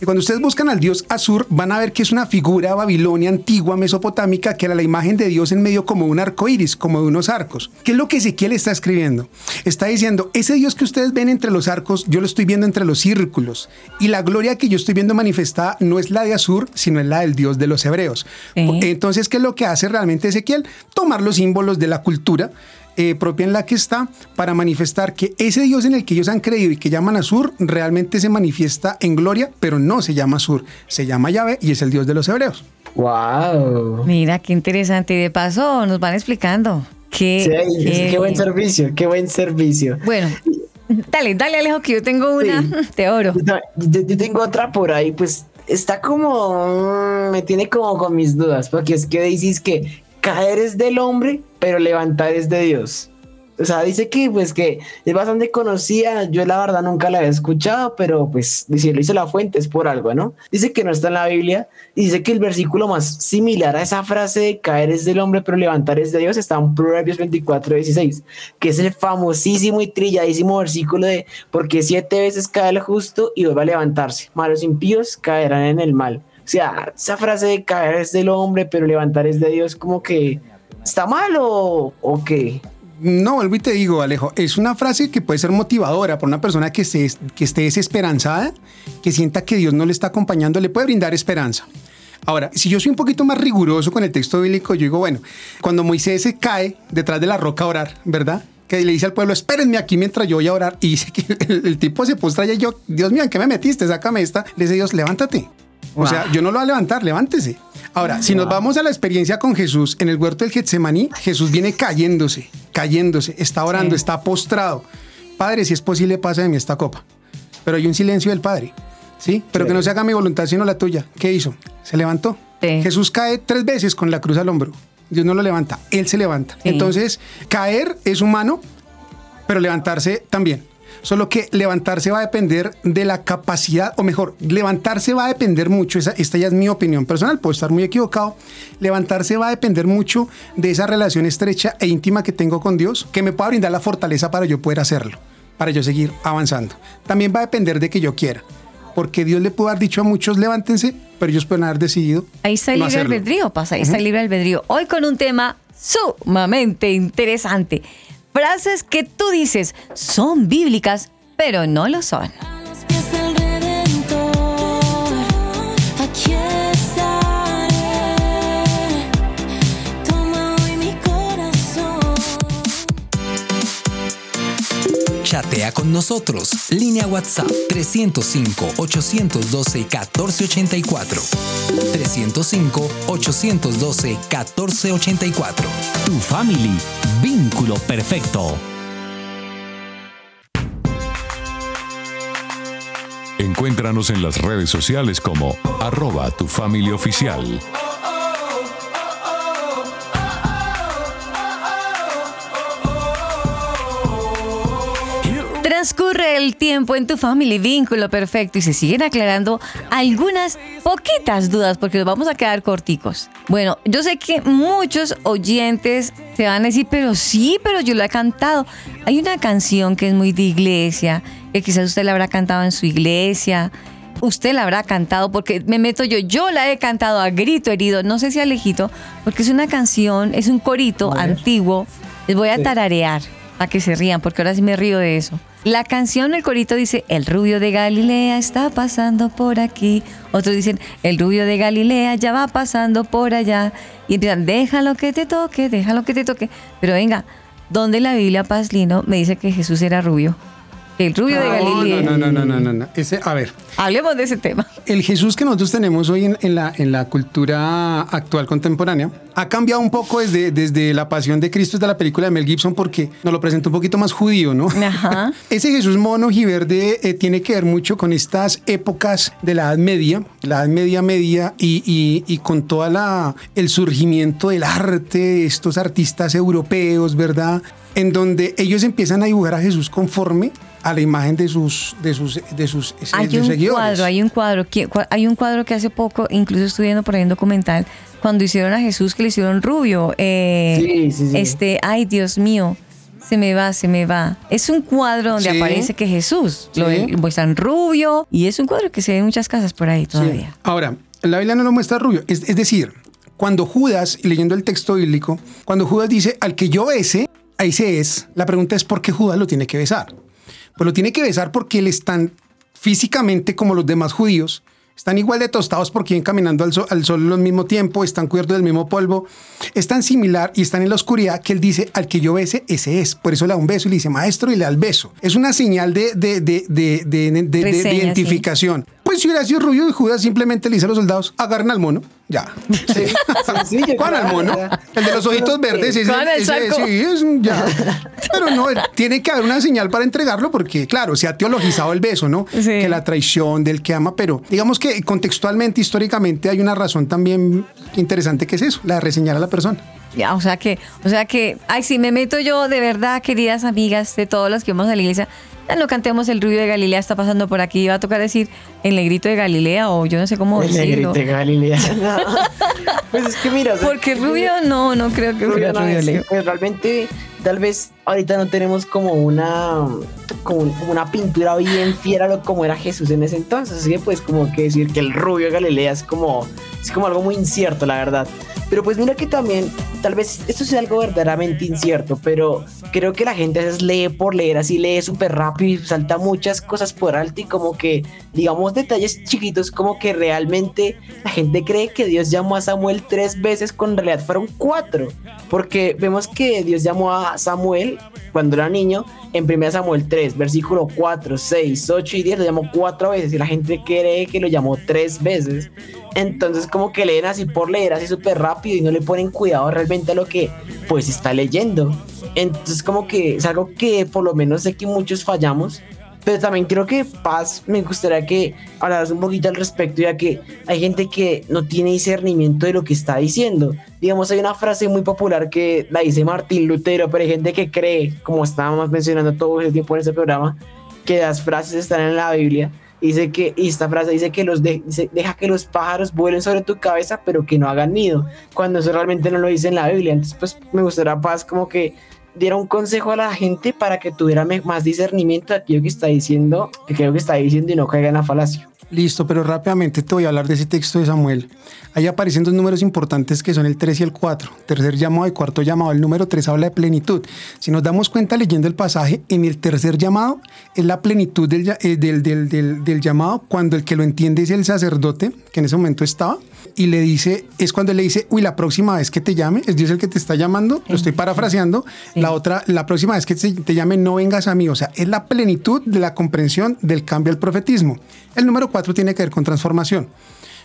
Y cuando ustedes buscan al dios Azur, van a ver que es una figura babilonia antigua, mesopotámica, que era la imagen de Dios en medio como un arco iris, como de unos arcos. ¿Qué es lo que Ezequiel está escribiendo? Está diciendo, ese Dios que ustedes ven entre los arcos, yo lo estoy viendo entre los círculos. Y la gloria que yo estoy viendo manifestada no es la de Azur, sino es la del Dios de los hebreos. Entonces, ¿qué es lo que hace realmente Ezequiel? Tomar los símbolos de la cultura eh, propia en la que está para manifestar que ese Dios en el que ellos han creído y que llaman Azur realmente se manifiesta en gloria, pero no se llama Azur, se llama Yahvé y es el Dios de los hebreos. Wow. Mira, qué interesante. Y de paso nos van explicando. Qué, Sí, qué- qué buen servicio, qué buen servicio. Bueno, dale, dale Alejo, que yo tengo una <laughs> Sí. de oro. Yo, tengo otra por ahí, pues está como. mm, me tiene como con mis dudas, porque es que dices que caer es del hombre, pero levantar es de Dios. O sea, dice que pues que es bastante conocida, yo la verdad nunca la había escuchado, pero pues si lo hizo la fuente es por algo, ¿no? Dice que no está en la Biblia y dice que el versículo más similar a esa frase de caer es del hombre, pero levantar es de Dios está en Proverbios 24, 16, que es el famosísimo y trilladísimo versículo de porque siete veces cae el justo y vuelve a levantarse, malos impíos caerán en el mal. Sea, esa frase de caer es del hombre, pero levantar es de Dios, como que está mal o, qué. No, vuelvo y te digo, Alejo, es una frase que puede ser motivadora para una persona que esté, que esté desesperanzada, que sienta que Dios no le está acompañando, le puede brindar esperanza. Ahora, si yo soy un poquito más riguroso con el texto bíblico, yo digo, bueno, cuando Moisés se cae detrás de la roca a orar, ¿verdad? que le dice al pueblo, espérenme aquí mientras yo voy a orar. Y dice que <laughs> el, el tipo se postra y yo, Dios mío, ¿en qué me metiste? Sácame esta. Le dice Dios, levántate. O sea, yo no lo voy a levantar, levántese. Ahora, si nos vamos a la experiencia con Jesús en el huerto del Getsemaní, Jesús viene cayéndose, cayéndose, está orando, está postrado. Padre, si es posible, pasa de mí esta copa. Pero hay un silencio del Padre, ¿sí? Pero que no se haga mi voluntad sino la tuya. ¿Qué hizo? Se levantó. Sí. Jesús cae tres veces con la cruz al hombro. Dios no lo levanta, Él se levanta. Entonces, caer es humano, pero levantarse también. Solo que levantarse va a depender de la capacidad, o mejor, levantarse va a depender mucho, esa, esta ya es mi opinión personal, puedo estar muy equivocado, levantarse va a depender mucho de esa relación estrecha e íntima que tengo con Dios, que me pueda brindar la fortaleza para yo poder hacerlo, para yo seguir avanzando. También va a depender de que yo quiera, porque Dios le pudo haber dicho a muchos levántense, pero ellos pueden haber decidido. Ahí está el no libre hacerlo. albedrío, pasa, ahí está el libre albedrío. Hoy con un tema sumamente interesante. Frases que tú dices son bíblicas, pero no lo son. Chatea con nosotros. Línea WhatsApp 305-812-1484. 305-812-1484. Tu family, vínculo perfecto. Encuéntranos en las redes sociales como arroba tu familia oficial. Transcurre el tiempo en tu family vínculo perfecto y se siguen aclarando algunas poquitas dudas porque nos vamos a quedar corticos. Bueno, yo sé que muchos oyentes se van a decir, pero sí, pero yo lo he cantado. Hay una canción que es muy de iglesia, que quizás usted la habrá cantado en su iglesia. Usted la habrá cantado porque me meto yo, yo la he cantado a grito herido, no sé si Alejito, porque es una canción, es un corito antiguo. Les voy a tararear para que se rían, porque ahora sí me río de eso. La canción, el corito dice, el rubio de Galilea está pasando por aquí. Otros dicen, el rubio de Galilea ya va pasando por allá. Y empiezan, déjalo que te toque, déjalo que te toque. Pero venga, ¿dónde la Biblia Paslino me dice que Jesús era rubio? El rubio de No, Galilea. no, no, no, no, no, no. Ese, a ver, Hablemos de ese tema. el Jesús que nosotros tenemos hoy en, en la, en la cultura actual contemporánea ha cambiado un poco desde, desde la pasión de Cristo, desde la película de Mel Gibson, porque nos lo presenta un poquito más judío, ¿no? Ajá. <laughs> Ese Jesús mono y verde eh, tiene que ver mucho con estas épocas de la Edad Media, la Edad Media Media, y, y- y con toda la el surgimiento del arte de estos artistas europeos, ¿verdad? En donde ellos empiezan a dibujar a Jesús conforme a la imagen de sus de sus de sus, de Hay sus un seguidores. cuadro, hay un cuadro, hay un cuadro que hace poco, incluso estuve viendo por ahí un documental, cuando hicieron a Jesús que le hicieron rubio. eh, Sí, sí, sí. Este, ay Dios mío, se me va, se me va. Es un cuadro donde Sí. aparece que Jesús lo muestran rubio y es un cuadro que se ve en muchas casas por ahí todavía. Ahora, la Biblia no lo muestra rubio. Es, es decir, cuando Judas, leyendo el texto bíblico, cuando Judas dice, al que yo bese, ahí se es, la pregunta es por qué Judas lo tiene que besar. Pues lo tiene que besar porque él es tan físicamente como los demás judíos. Están igual de tostados porque vienen caminando al sol, al sol al mismo tiempo, están cubiertos del mismo polvo. Es tan similar y están en la oscuridad que él dice, al que yo bese, ese es. Por eso le da un beso y le dice, maestro, y le da el beso. Es una señal de, de, de, de, sí. Pues si hubiera sido rubio y Judas simplemente le dice a los soldados, agarren al mono. Ya. Sí, <laughs> sencillo, ¿Cuál al mono? El de los ojitos verdes. Ese, ¿Cuál al ese- saco? sí, es un- ya. Pero no, tiene que haber una señal para entregarlo porque, claro, se ha teologizado el beso, ¿no? Sí. Que la traición del que ama, pero digamos que contextualmente, históricamente, hay una razón también interesante que es eso, la de reseñar a la persona. Ya, o sea que, o sea que, ay, si me meto yo de verdad, queridas amigas de todos los que vamos a la iglesia, ya no cantemos el rubio de Galilea está pasando por aquí, va a tocar decir el negrito de Galilea o yo no sé cómo El decirlo. negrito de Galilea. <laughs> No. Pues es que mira, o sea, Porque rubio no, no creo que Rubio no rubio, es, Leo. pues realmente tal vez ahorita no tenemos como una como, como una pintura bien fiera a lo como era Jesús en ese entonces así que pues como que decir que el rubio de Galilea es como es como algo muy incierto la verdad Pero pues mira que también, tal vez esto sea algo verdaderamente incierto, pero creo que la gente a veces lee por leer, así lee súper rápido y salta muchas cosas por alto y como que, digamos, detalles chiquitos, como que realmente la gente cree que Dios llamó a Samuel tres veces cuando en realidad fueron cuatro. Porque vemos que Dios llamó a Samuel cuando era niño en 1 Samuel 3, versículo 4, 6, 8 y 10 lo llamó cuatro veces y la gente cree que lo llamó tres veces. Entonces como que leen así por leer así súper rápido y no le ponen cuidado realmente a lo que pues está leyendo. Entonces como que es algo que por lo menos sé que muchos fallamos. Pero también creo que Paz me gustaría que hablaras un poquito al respecto, ya que hay gente que no tiene discernimiento de lo que está diciendo. Digamos, hay una frase muy popular que la dice Martín Lutero, pero hay gente que cree, como estábamos mencionando todo el tiempo en este programa, que las frases están en la Biblia. Dice que, y esta frase dice que los de- dice, deja que los pájaros vuelen sobre tu cabeza, pero que no hagan nido, cuando eso realmente no lo dice en la Biblia. Entonces, pues me gustaría Paz como que diera un consejo a la gente para que tuviera más discernimiento de aquello que está diciendo, que creo que está diciendo y no caiga en la falacia. Listo, pero rápidamente te voy a hablar de ese texto de Samuel. Ahí aparecen dos números importantes que son el 3 y el 4. Tercer llamado y cuarto llamado. El número 3 habla de plenitud. Si nos damos cuenta leyendo el pasaje, en el tercer llamado es la plenitud del, eh, del- del- del llamado cuando el que lo entiende es el sacerdote, que en ese momento estaba, y le dice, es cuando él le dice, uy, la próxima vez que te llame, es Dios el que te está llamando, lo estoy parafraseando, la otra, la próxima vez que te, llame, no vengas a mí, o sea, es la plenitud de la comprensión del cambio al profetismo. El número 4 tiene que ver con transformación.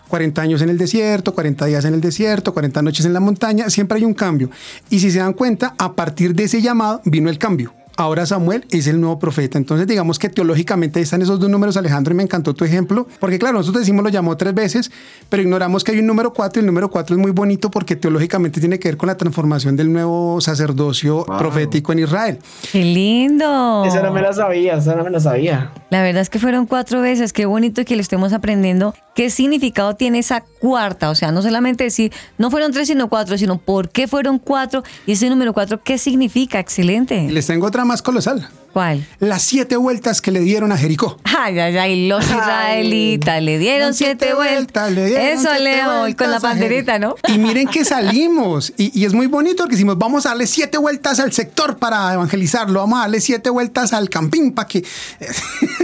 40 años en el desierto, 40 días en el desierto, 40 noches en la montaña, siempre hay un cambio. Y si se dan cuenta, a partir de ese llamado vino el cambio. Ahora Samuel es el nuevo profeta. Entonces digamos que teológicamente están esos dos números, Alejandro, y me encantó tu ejemplo, porque claro, nosotros decimos lo llamó tres veces, pero ignoramos que hay un número cuatro y el número cuatro es muy bonito porque teológicamente tiene que ver con la transformación del nuevo sacerdocio profético en Israel. ¡Qué lindo! Esa no me la sabía, esa no me la sabía. La verdad es que fueron cuatro veces. Qué bonito que lo estemos aprendiendo. ¿Qué significado tiene esa cuarta? O sea, no solamente decir, no fueron tres, sino cuatro, sino por qué fueron cuatro. Y ese número cuatro, ¿qué significa? Excelente. les tengo otra más colosal. ¿Cuál? Las siete vueltas que le dieron a Jericó. Ay, ay, ay, los <laughs> israelitas le dieron siete vueltas. le dieron Eso, siete Leo, con la a pandereta, ¿no? Y miren que <laughs> salimos. Y, y es muy bonito porque decimos, vamos a darle siete vueltas al sector para evangelizarlo. Vamos a darle siete vueltas al campín para que... <laughs>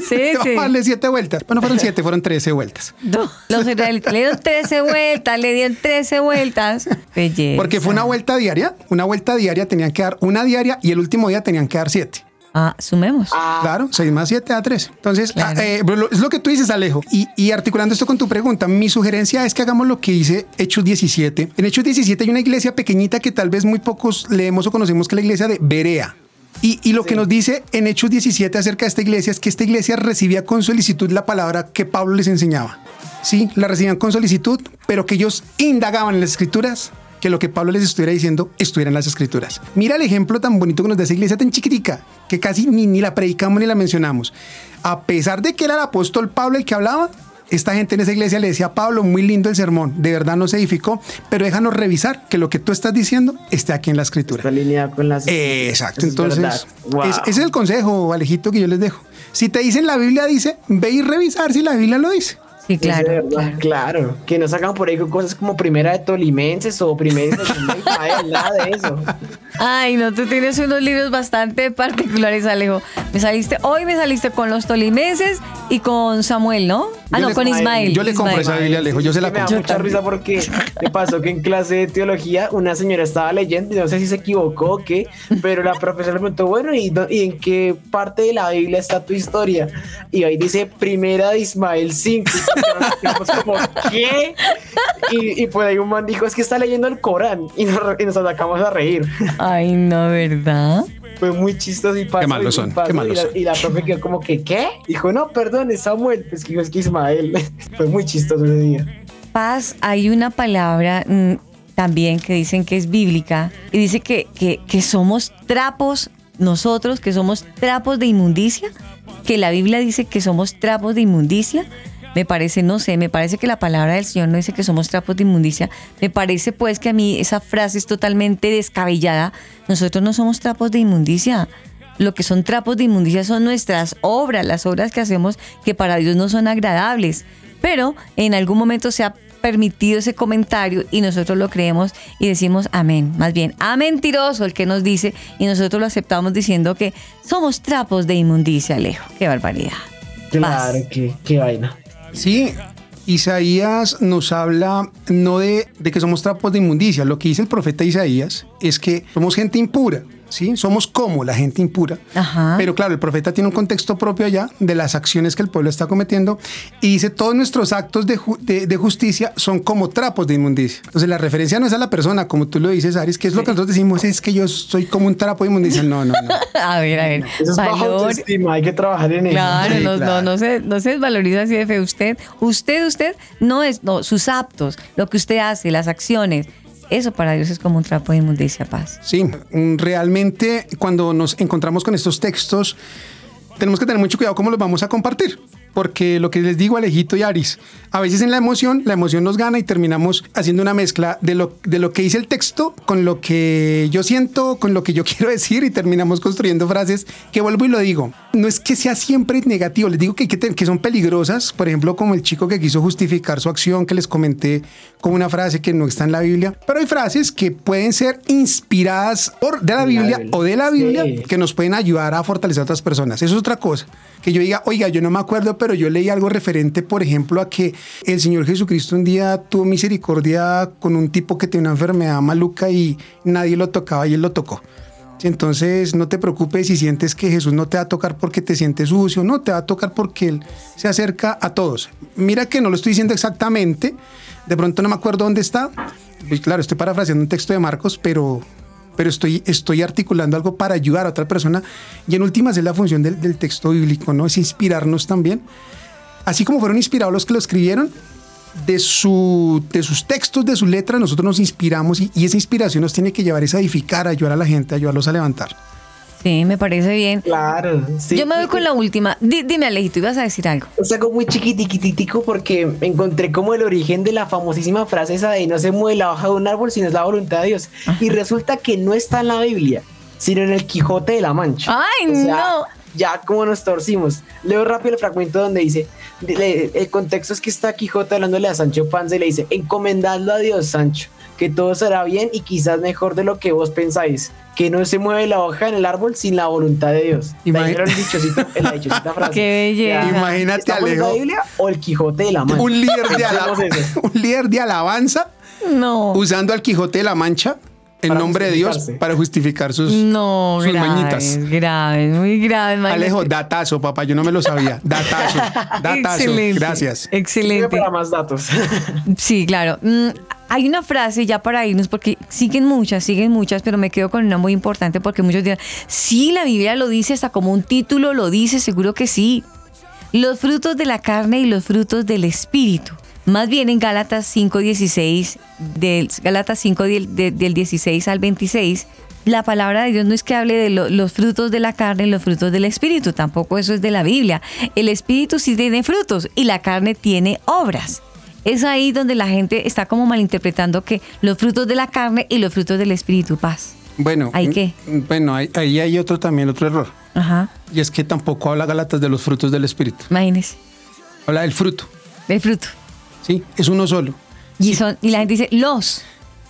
Sí, vamos sí. a darle siete vueltas. Bueno, fueron siete, fueron trece vueltas. No, los israelitas le dieron 13 vueltas, le dieron 13 vueltas. Belleza. Porque fue una vuelta diaria. Una vuelta diaria tenían que dar una diaria y el último día tenían que dar siete. Ah, sumemos. Claro, 6 más 7 da 3. Entonces, Claro. ah, eh, pero lo- es lo que tú dices, Alejo. Y, y articulando esto con tu pregunta, mi sugerencia es que hagamos lo que dice Hechos 17. En Hechos 17 hay una iglesia pequeñita que tal vez muy pocos leemos o conocemos, que es la iglesia de Berea. Y, y lo que nos dice en Hechos 17 acerca de esta iglesia es que esta iglesia recibía con solicitud la palabra que Pablo les enseñaba. Sí, la recibían con solicitud, pero que ellos indagaban en las escrituras que lo que Pablo les estuviera diciendo estuviera en las escrituras. Mira el ejemplo tan bonito que nos da esa iglesia tan chiquitica, que casi ni, ni la predicamos ni la mencionamos. A pesar de que era el apóstol Pablo el que hablaba, esta gente en esa iglesia le decía a Pablo, muy lindo el sermón, de verdad no se edificó, pero déjanos revisar que lo que tú estás diciendo esté aquí en la escritura. Está alineado con las. Exacto, es entonces. Wow. es- ese es el consejo, Alejito, que yo les dejo. Si te dicen la Biblia dice, ve y revisar si la Biblia lo dice. Sí, Es de claro, verdad, claro. claro. Que no sacan por ahí cosas como primera de Tolimenses o primera de Israel, <laughs> nada de eso. Ay, no, tú tienes unos libros bastante particulares, Alejo. Me saliste, hoy me saliste con los tolimenses y con Samuel, ¿no? Ah, Yo no, le- con Ismael. yo le Ismael. esa Biblia, Alejo, yo se la Me da mucha risa porque <laughs> me pasó que en clase de teología una señora estaba leyendo y no sé si se equivocó o qué, pero la profesora le preguntó, bueno, ¿y, en qué parte de la Biblia está tu historia? Y ahí dice Primera de Ismael 5. Y nos quedamos como, ¿qué? Y, y pues ahí un man dijo, es que está leyendo el Corán y nos, y nos sacamos a reír. Ay, no, ¿verdad? Fue muy chistoso y pasó. malos y son, qué malos y, la, son. y la profe quedó como que, ¿qué? Dijo, no, perdón, es Samuel. Pues que es que Ismael. <laughs> Fue muy chistoso ese día. Paz, hay una palabra mm, también que dicen que es bíblica y dice que, que, que somos trapos, nosotros que somos trapos de inmundicia, que la Biblia dice que somos trapos de inmundicia. Me parece, no sé, me parece que la palabra del Señor no dice que somos trapos de inmundicia. Me parece pues que a mí esa frase es totalmente descabellada. Nosotros no somos trapos de inmundicia. Lo que son trapos de inmundicia son nuestras obras, las obras que hacemos que para Dios no son agradables. Pero en algún momento se ha permitido ese comentario y nosotros lo creemos y decimos amén. Más bien, a mentiroso el que nos dice y nosotros lo aceptamos diciendo que somos trapos de inmundicia, Alejo. Qué barbaridad. Claro, qué, qué vaina. Sí, Isaías nos habla no de, de que somos trapos de inmundicia, lo que dice el profeta Isaías es que somos gente impura. ¿Sí? Somos como la gente impura. Ajá. Pero claro, el profeta tiene un contexto propio allá de las acciones que el pueblo está cometiendo y dice todos nuestros actos de, ju- de- de justicia son como trapos de inmundicia. Entonces la referencia no es a la persona, como tú lo dices, Aris, que es lo que nosotros decimos, es que yo soy como un trapo de inmundicia. No, no, no. <laughs> A ver, a ver. Eso es Valor. autoestima, hay que trabajar en eso. Claro, Sí, no, claro. No, no, se, no se desvaloriza así de fe. Usted, usted, usted, no es, no, sus actos, lo que usted hace, las acciones, eso para Dios es como un trapo de inmundicia, paz. Sí, mm, realmente cuando nos encontramos con estos textos, tenemos que tener mucho cuidado cómo los vamos a compartir. Porque lo que les digo, Alejito y Aris, a veces en la emoción, la emoción nos gana y terminamos haciendo una mezcla de lo, de lo que dice el texto con lo que yo siento, con lo que yo <laughs> quiero decir y terminamos construyendo frases que vuelvo y lo digo. No es que sea siempre negativo, les digo que, que, que son peligrosas, por ejemplo, como el chico que quiso justificar su acción, que les comenté con una frase que no está en la Biblia, pero hay frases que pueden ser inspiradas por, de la Biblia. o de la Biblia Sí. que nos pueden ayudar a fortalecer a otras personas. Eso es otra cosa. Que yo diga, oiga, yo no me acuerdo, pero yo leí algo referente, por ejemplo, a que el Señor Jesucristo un día tuvo misericordia con un tipo que tenía una enfermedad maluca y nadie lo tocaba y él lo tocó. Entonces no te preocupes si sientes que Jesús no te va a tocar porque te sientes sucio, no, te va a tocar porque Él se acerca a todos. Mira que no lo estoy diciendo exactamente, de pronto no me acuerdo dónde está. Pues claro, estoy parafraseando un texto de Marcos, pero, pero estoy, estoy articulando algo para ayudar a otra persona. Y en últimas es la función del, del texto bíblico, ¿no? Es inspirarnos también. Así como fueron inspirados los que lo escribieron, de, su, de sus textos, de sus letras, nosotros nos inspiramos y, esa inspiración nos tiene que llevar es a edificar, a ayudar a la gente, a ayudarlos a levantar. Sí, me parece bien. Claro, sí. Yo me voy con la última. Di- dime, Alejito, ibas a decir algo. Es algo muy chiquitiquitico porque encontré como el origen de la famosísima frase esa de no se mueve la hoja de un árbol si no es la voluntad de Dios. Y resulta que no está en la Biblia, sino en el Quijote de la Mancha. ¡Ay, O sea, no! Ya como nos torcimos. Leo rápido el fragmento donde dice, le- el contexto es que está Quijote hablándole a Sancho Panza y le dice, encomendadlo a Dios, Sancho, que todo será bien y quizás mejor de lo que vos pensáis, que no se mueve la hoja en el árbol sin la voluntad de Dios. Dichosito, la dichosita <laughs> frase. Qué belleza. Imagínate, ¿Estamos en la Alejo. Biblia o el Quijote de la Mancha? Un líder, de <laughs> un líder alabanza No. usando al Quijote de la Mancha en Para nombre de Dios para justificar sus, No, sus graves, mañitas. graves, muy graves. Alejo, imagínate. datazo, papá, yo no me lo sabía. Datazo, <laughs> datazo. Excelente, Gracias. Excelente. Para más datos. Sí, claro. Hay una frase ya para irnos, porque siguen muchas, siguen muchas, pero me quedo con una muy importante porque muchos dirán, sí, la Biblia lo dice, hasta como un título lo dice, seguro que sí. Los frutos de la carne y los frutos del espíritu. Más bien en Gálatas 5.16, del, Gálatas 5 del, de- del 16 al 26, la palabra de Dios no es que hable de lo- los frutos de la carne y los frutos del espíritu, tampoco eso es de la Biblia. El espíritu sí tiene frutos y la carne tiene obras. Es ahí donde la gente está como malinterpretando que los frutos de la carne y los frutos del espíritu, paz. Bueno, ¿Hay qué? mm, Bueno, ahí, ahí hay otro también, otro error. Ajá, Y es que tampoco habla Galatas de los frutos del Espíritu. imagínese, Habla del fruto. el fruto. Sí, es uno solo. Y, son, y la gente dice, los.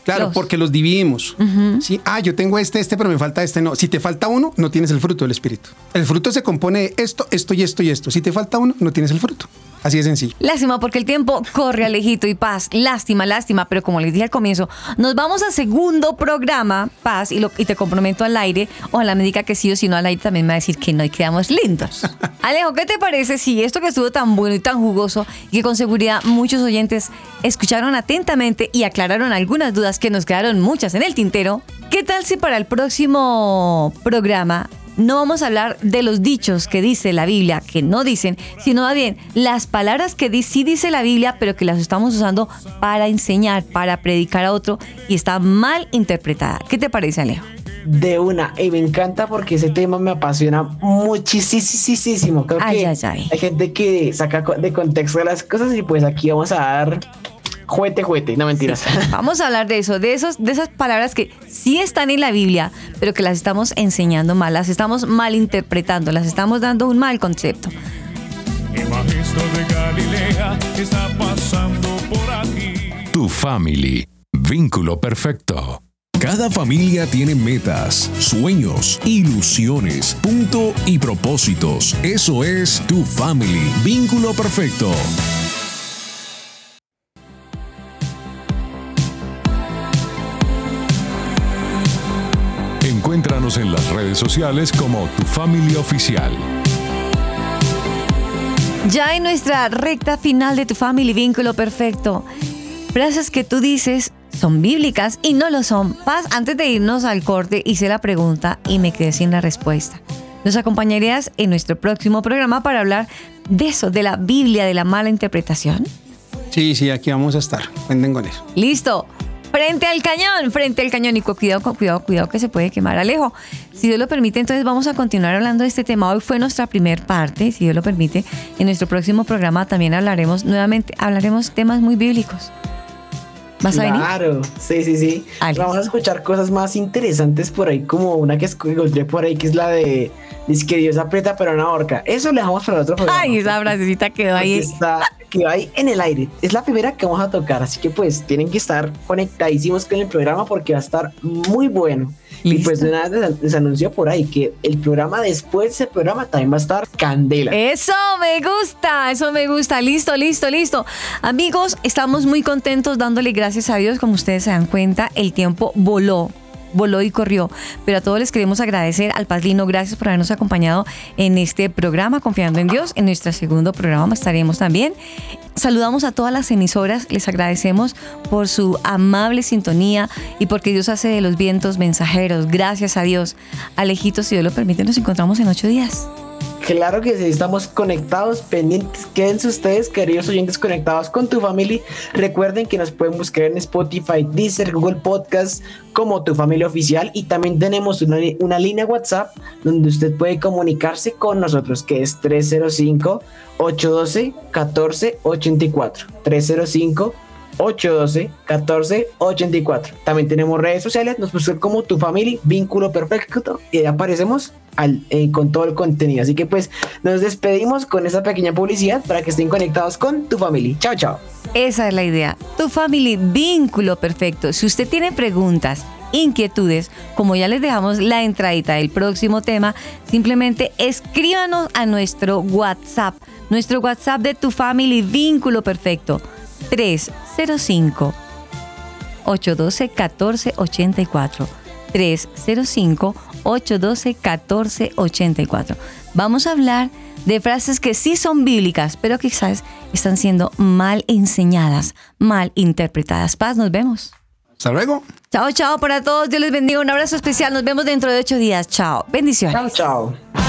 Claro, Los. porque los dividimos. Sí, ah, yo tengo este, este, pero me falta este. No, si te falta uno, no tienes el fruto del Espíritu. El fruto se compone de esto, esto y esto y esto. Si te falta uno, no tienes el fruto. Así de sencillo. Lástima porque el tiempo corre alejito y paz. Lástima, lástima, pero como les dije al comienzo, nos vamos al segundo programa, paz, y, lo, y te comprometo al aire. Ojalá me diga que sí o si no al aire también me va a decir que no y quedamos lindos. <laughs> Alejo, ¿qué te parece si esto que estuvo tan bueno y tan jugoso y que con seguridad muchos oyentes escucharon atentamente y aclararon algunas dudas que nos quedaron muchas en el tintero? ¿Qué tal si para el próximo programa no vamos a hablar de los dichos que dice la Biblia, que no dicen, sino más bien las palabras que di- sí dice la Biblia, pero que las estamos usando para enseñar, para predicar a otro y está mal interpretada. ¿Qué te parece, Alejo? De una, y me encanta porque ese tema me apasiona muchísimo. Creo Ay, que ay, ay. hay gente que saca de contexto las cosas y pues aquí vamos a dar juguete, juguete, no mentiras. <laughs> Vamos a hablar de eso, de, esos, de esas palabras que sí están en la Biblia, pero que las estamos enseñando mal, las estamos malinterpretando, las estamos dando un mal concepto. El maestro de Galilea está pasando por aquí. Tu family. Vínculo perfecto. Cada familia tiene metas, sueños, ilusiones, punto y propósitos. Eso es tu family. Vínculo perfecto. En las redes sociales como Tu Family Oficial. Ya en nuestra recta final de tu family vínculo perfecto, frases que tú dices son bíblicas y no lo son. Paz, antes de irnos al corte hice la pregunta y me quedé sin la respuesta. Nos acompañarías en nuestro próximo programa para hablar de eso, de la Biblia, de la mala interpretación. Sí, sí, aquí vamos a estar. Cuenten con eso. Listo. Frente al cañón, frente al cañón. Y cu- cuidado, cu- cuidado, cuidado que se puede quemar Alejo. Si Dios lo permite, entonces vamos a continuar hablando de este tema. Hoy fue nuestra primer parte, si Dios lo permite. En nuestro próximo programa también hablaremos nuevamente, hablaremos temas muy bíblicos. ¿Vas a venir? Claro, sí, sí, sí. Vamos a escuchar cosas más interesantes por ahí, como una que encontré por ahí, que es la de Dice que Dios aprieta pero no ahorca. Eso le dejamos para otro programa. Ay, esa frasecita quedó ahí. Está, quedó ahí en el aire. Es la primera que vamos a tocar, así que pues tienen que estar conectadísimos con el programa porque va a estar muy bueno. Y pues de vez les- les anunció por ahí que el programa después de ese programa también va a estar candela. Eso me gusta, eso me gusta. Listo, listo, listo. Amigos, estamos muy contentos dándole gracias a Dios. Como ustedes se dan cuenta, el tiempo voló. Voló y corrió. Pero a todos les queremos agradecer. Al Padrino, gracias por habernos acompañado en este programa, Confiando en Dios. En nuestro segundo programa estaremos también. Saludamos a todas las emisoras, les agradecemos por su amable sintonía y porque Dios hace de los vientos mensajeros. Gracias a Dios. Alejitos, si Dios lo permite, nos encontramos en ocho días. Claro que sí, estamos conectados, pendientes. Quédense ustedes, queridos oyentes, conectados con tu familia. Recuerden que nos pueden buscar en Spotify, Deezer, Google Podcast como tu familia oficial. Y también tenemos una, una línea WhatsApp donde usted puede comunicarse con nosotros, que es 305-812-1484. 305 812 1484. También tenemos redes sociales, nos buscan como tu familia, vínculo perfecto, y ahí aparecemos eh, con todo el contenido. Así que pues nos despedimos con esa pequeña publicidad para que estén conectados con tu familia. Chao, chao. Esa es la idea. Tu family, vínculo perfecto. Si usted tiene preguntas, inquietudes, como ya les dejamos la entradita del próximo tema, simplemente escríbanos a nuestro WhatsApp. Nuestro WhatsApp de tu family, vínculo perfecto. 305 812 1484. 305 812 1484. Vamos a hablar de frases que sí son bíblicas, pero quizás están siendo mal enseñadas, mal interpretadas. Paz, nos vemos. Hasta luego. Chao, chao para todos. Dios les bendiga. Un abrazo especial. Nos vemos dentro de ocho días. Chao. Bendiciones. Chao, chao.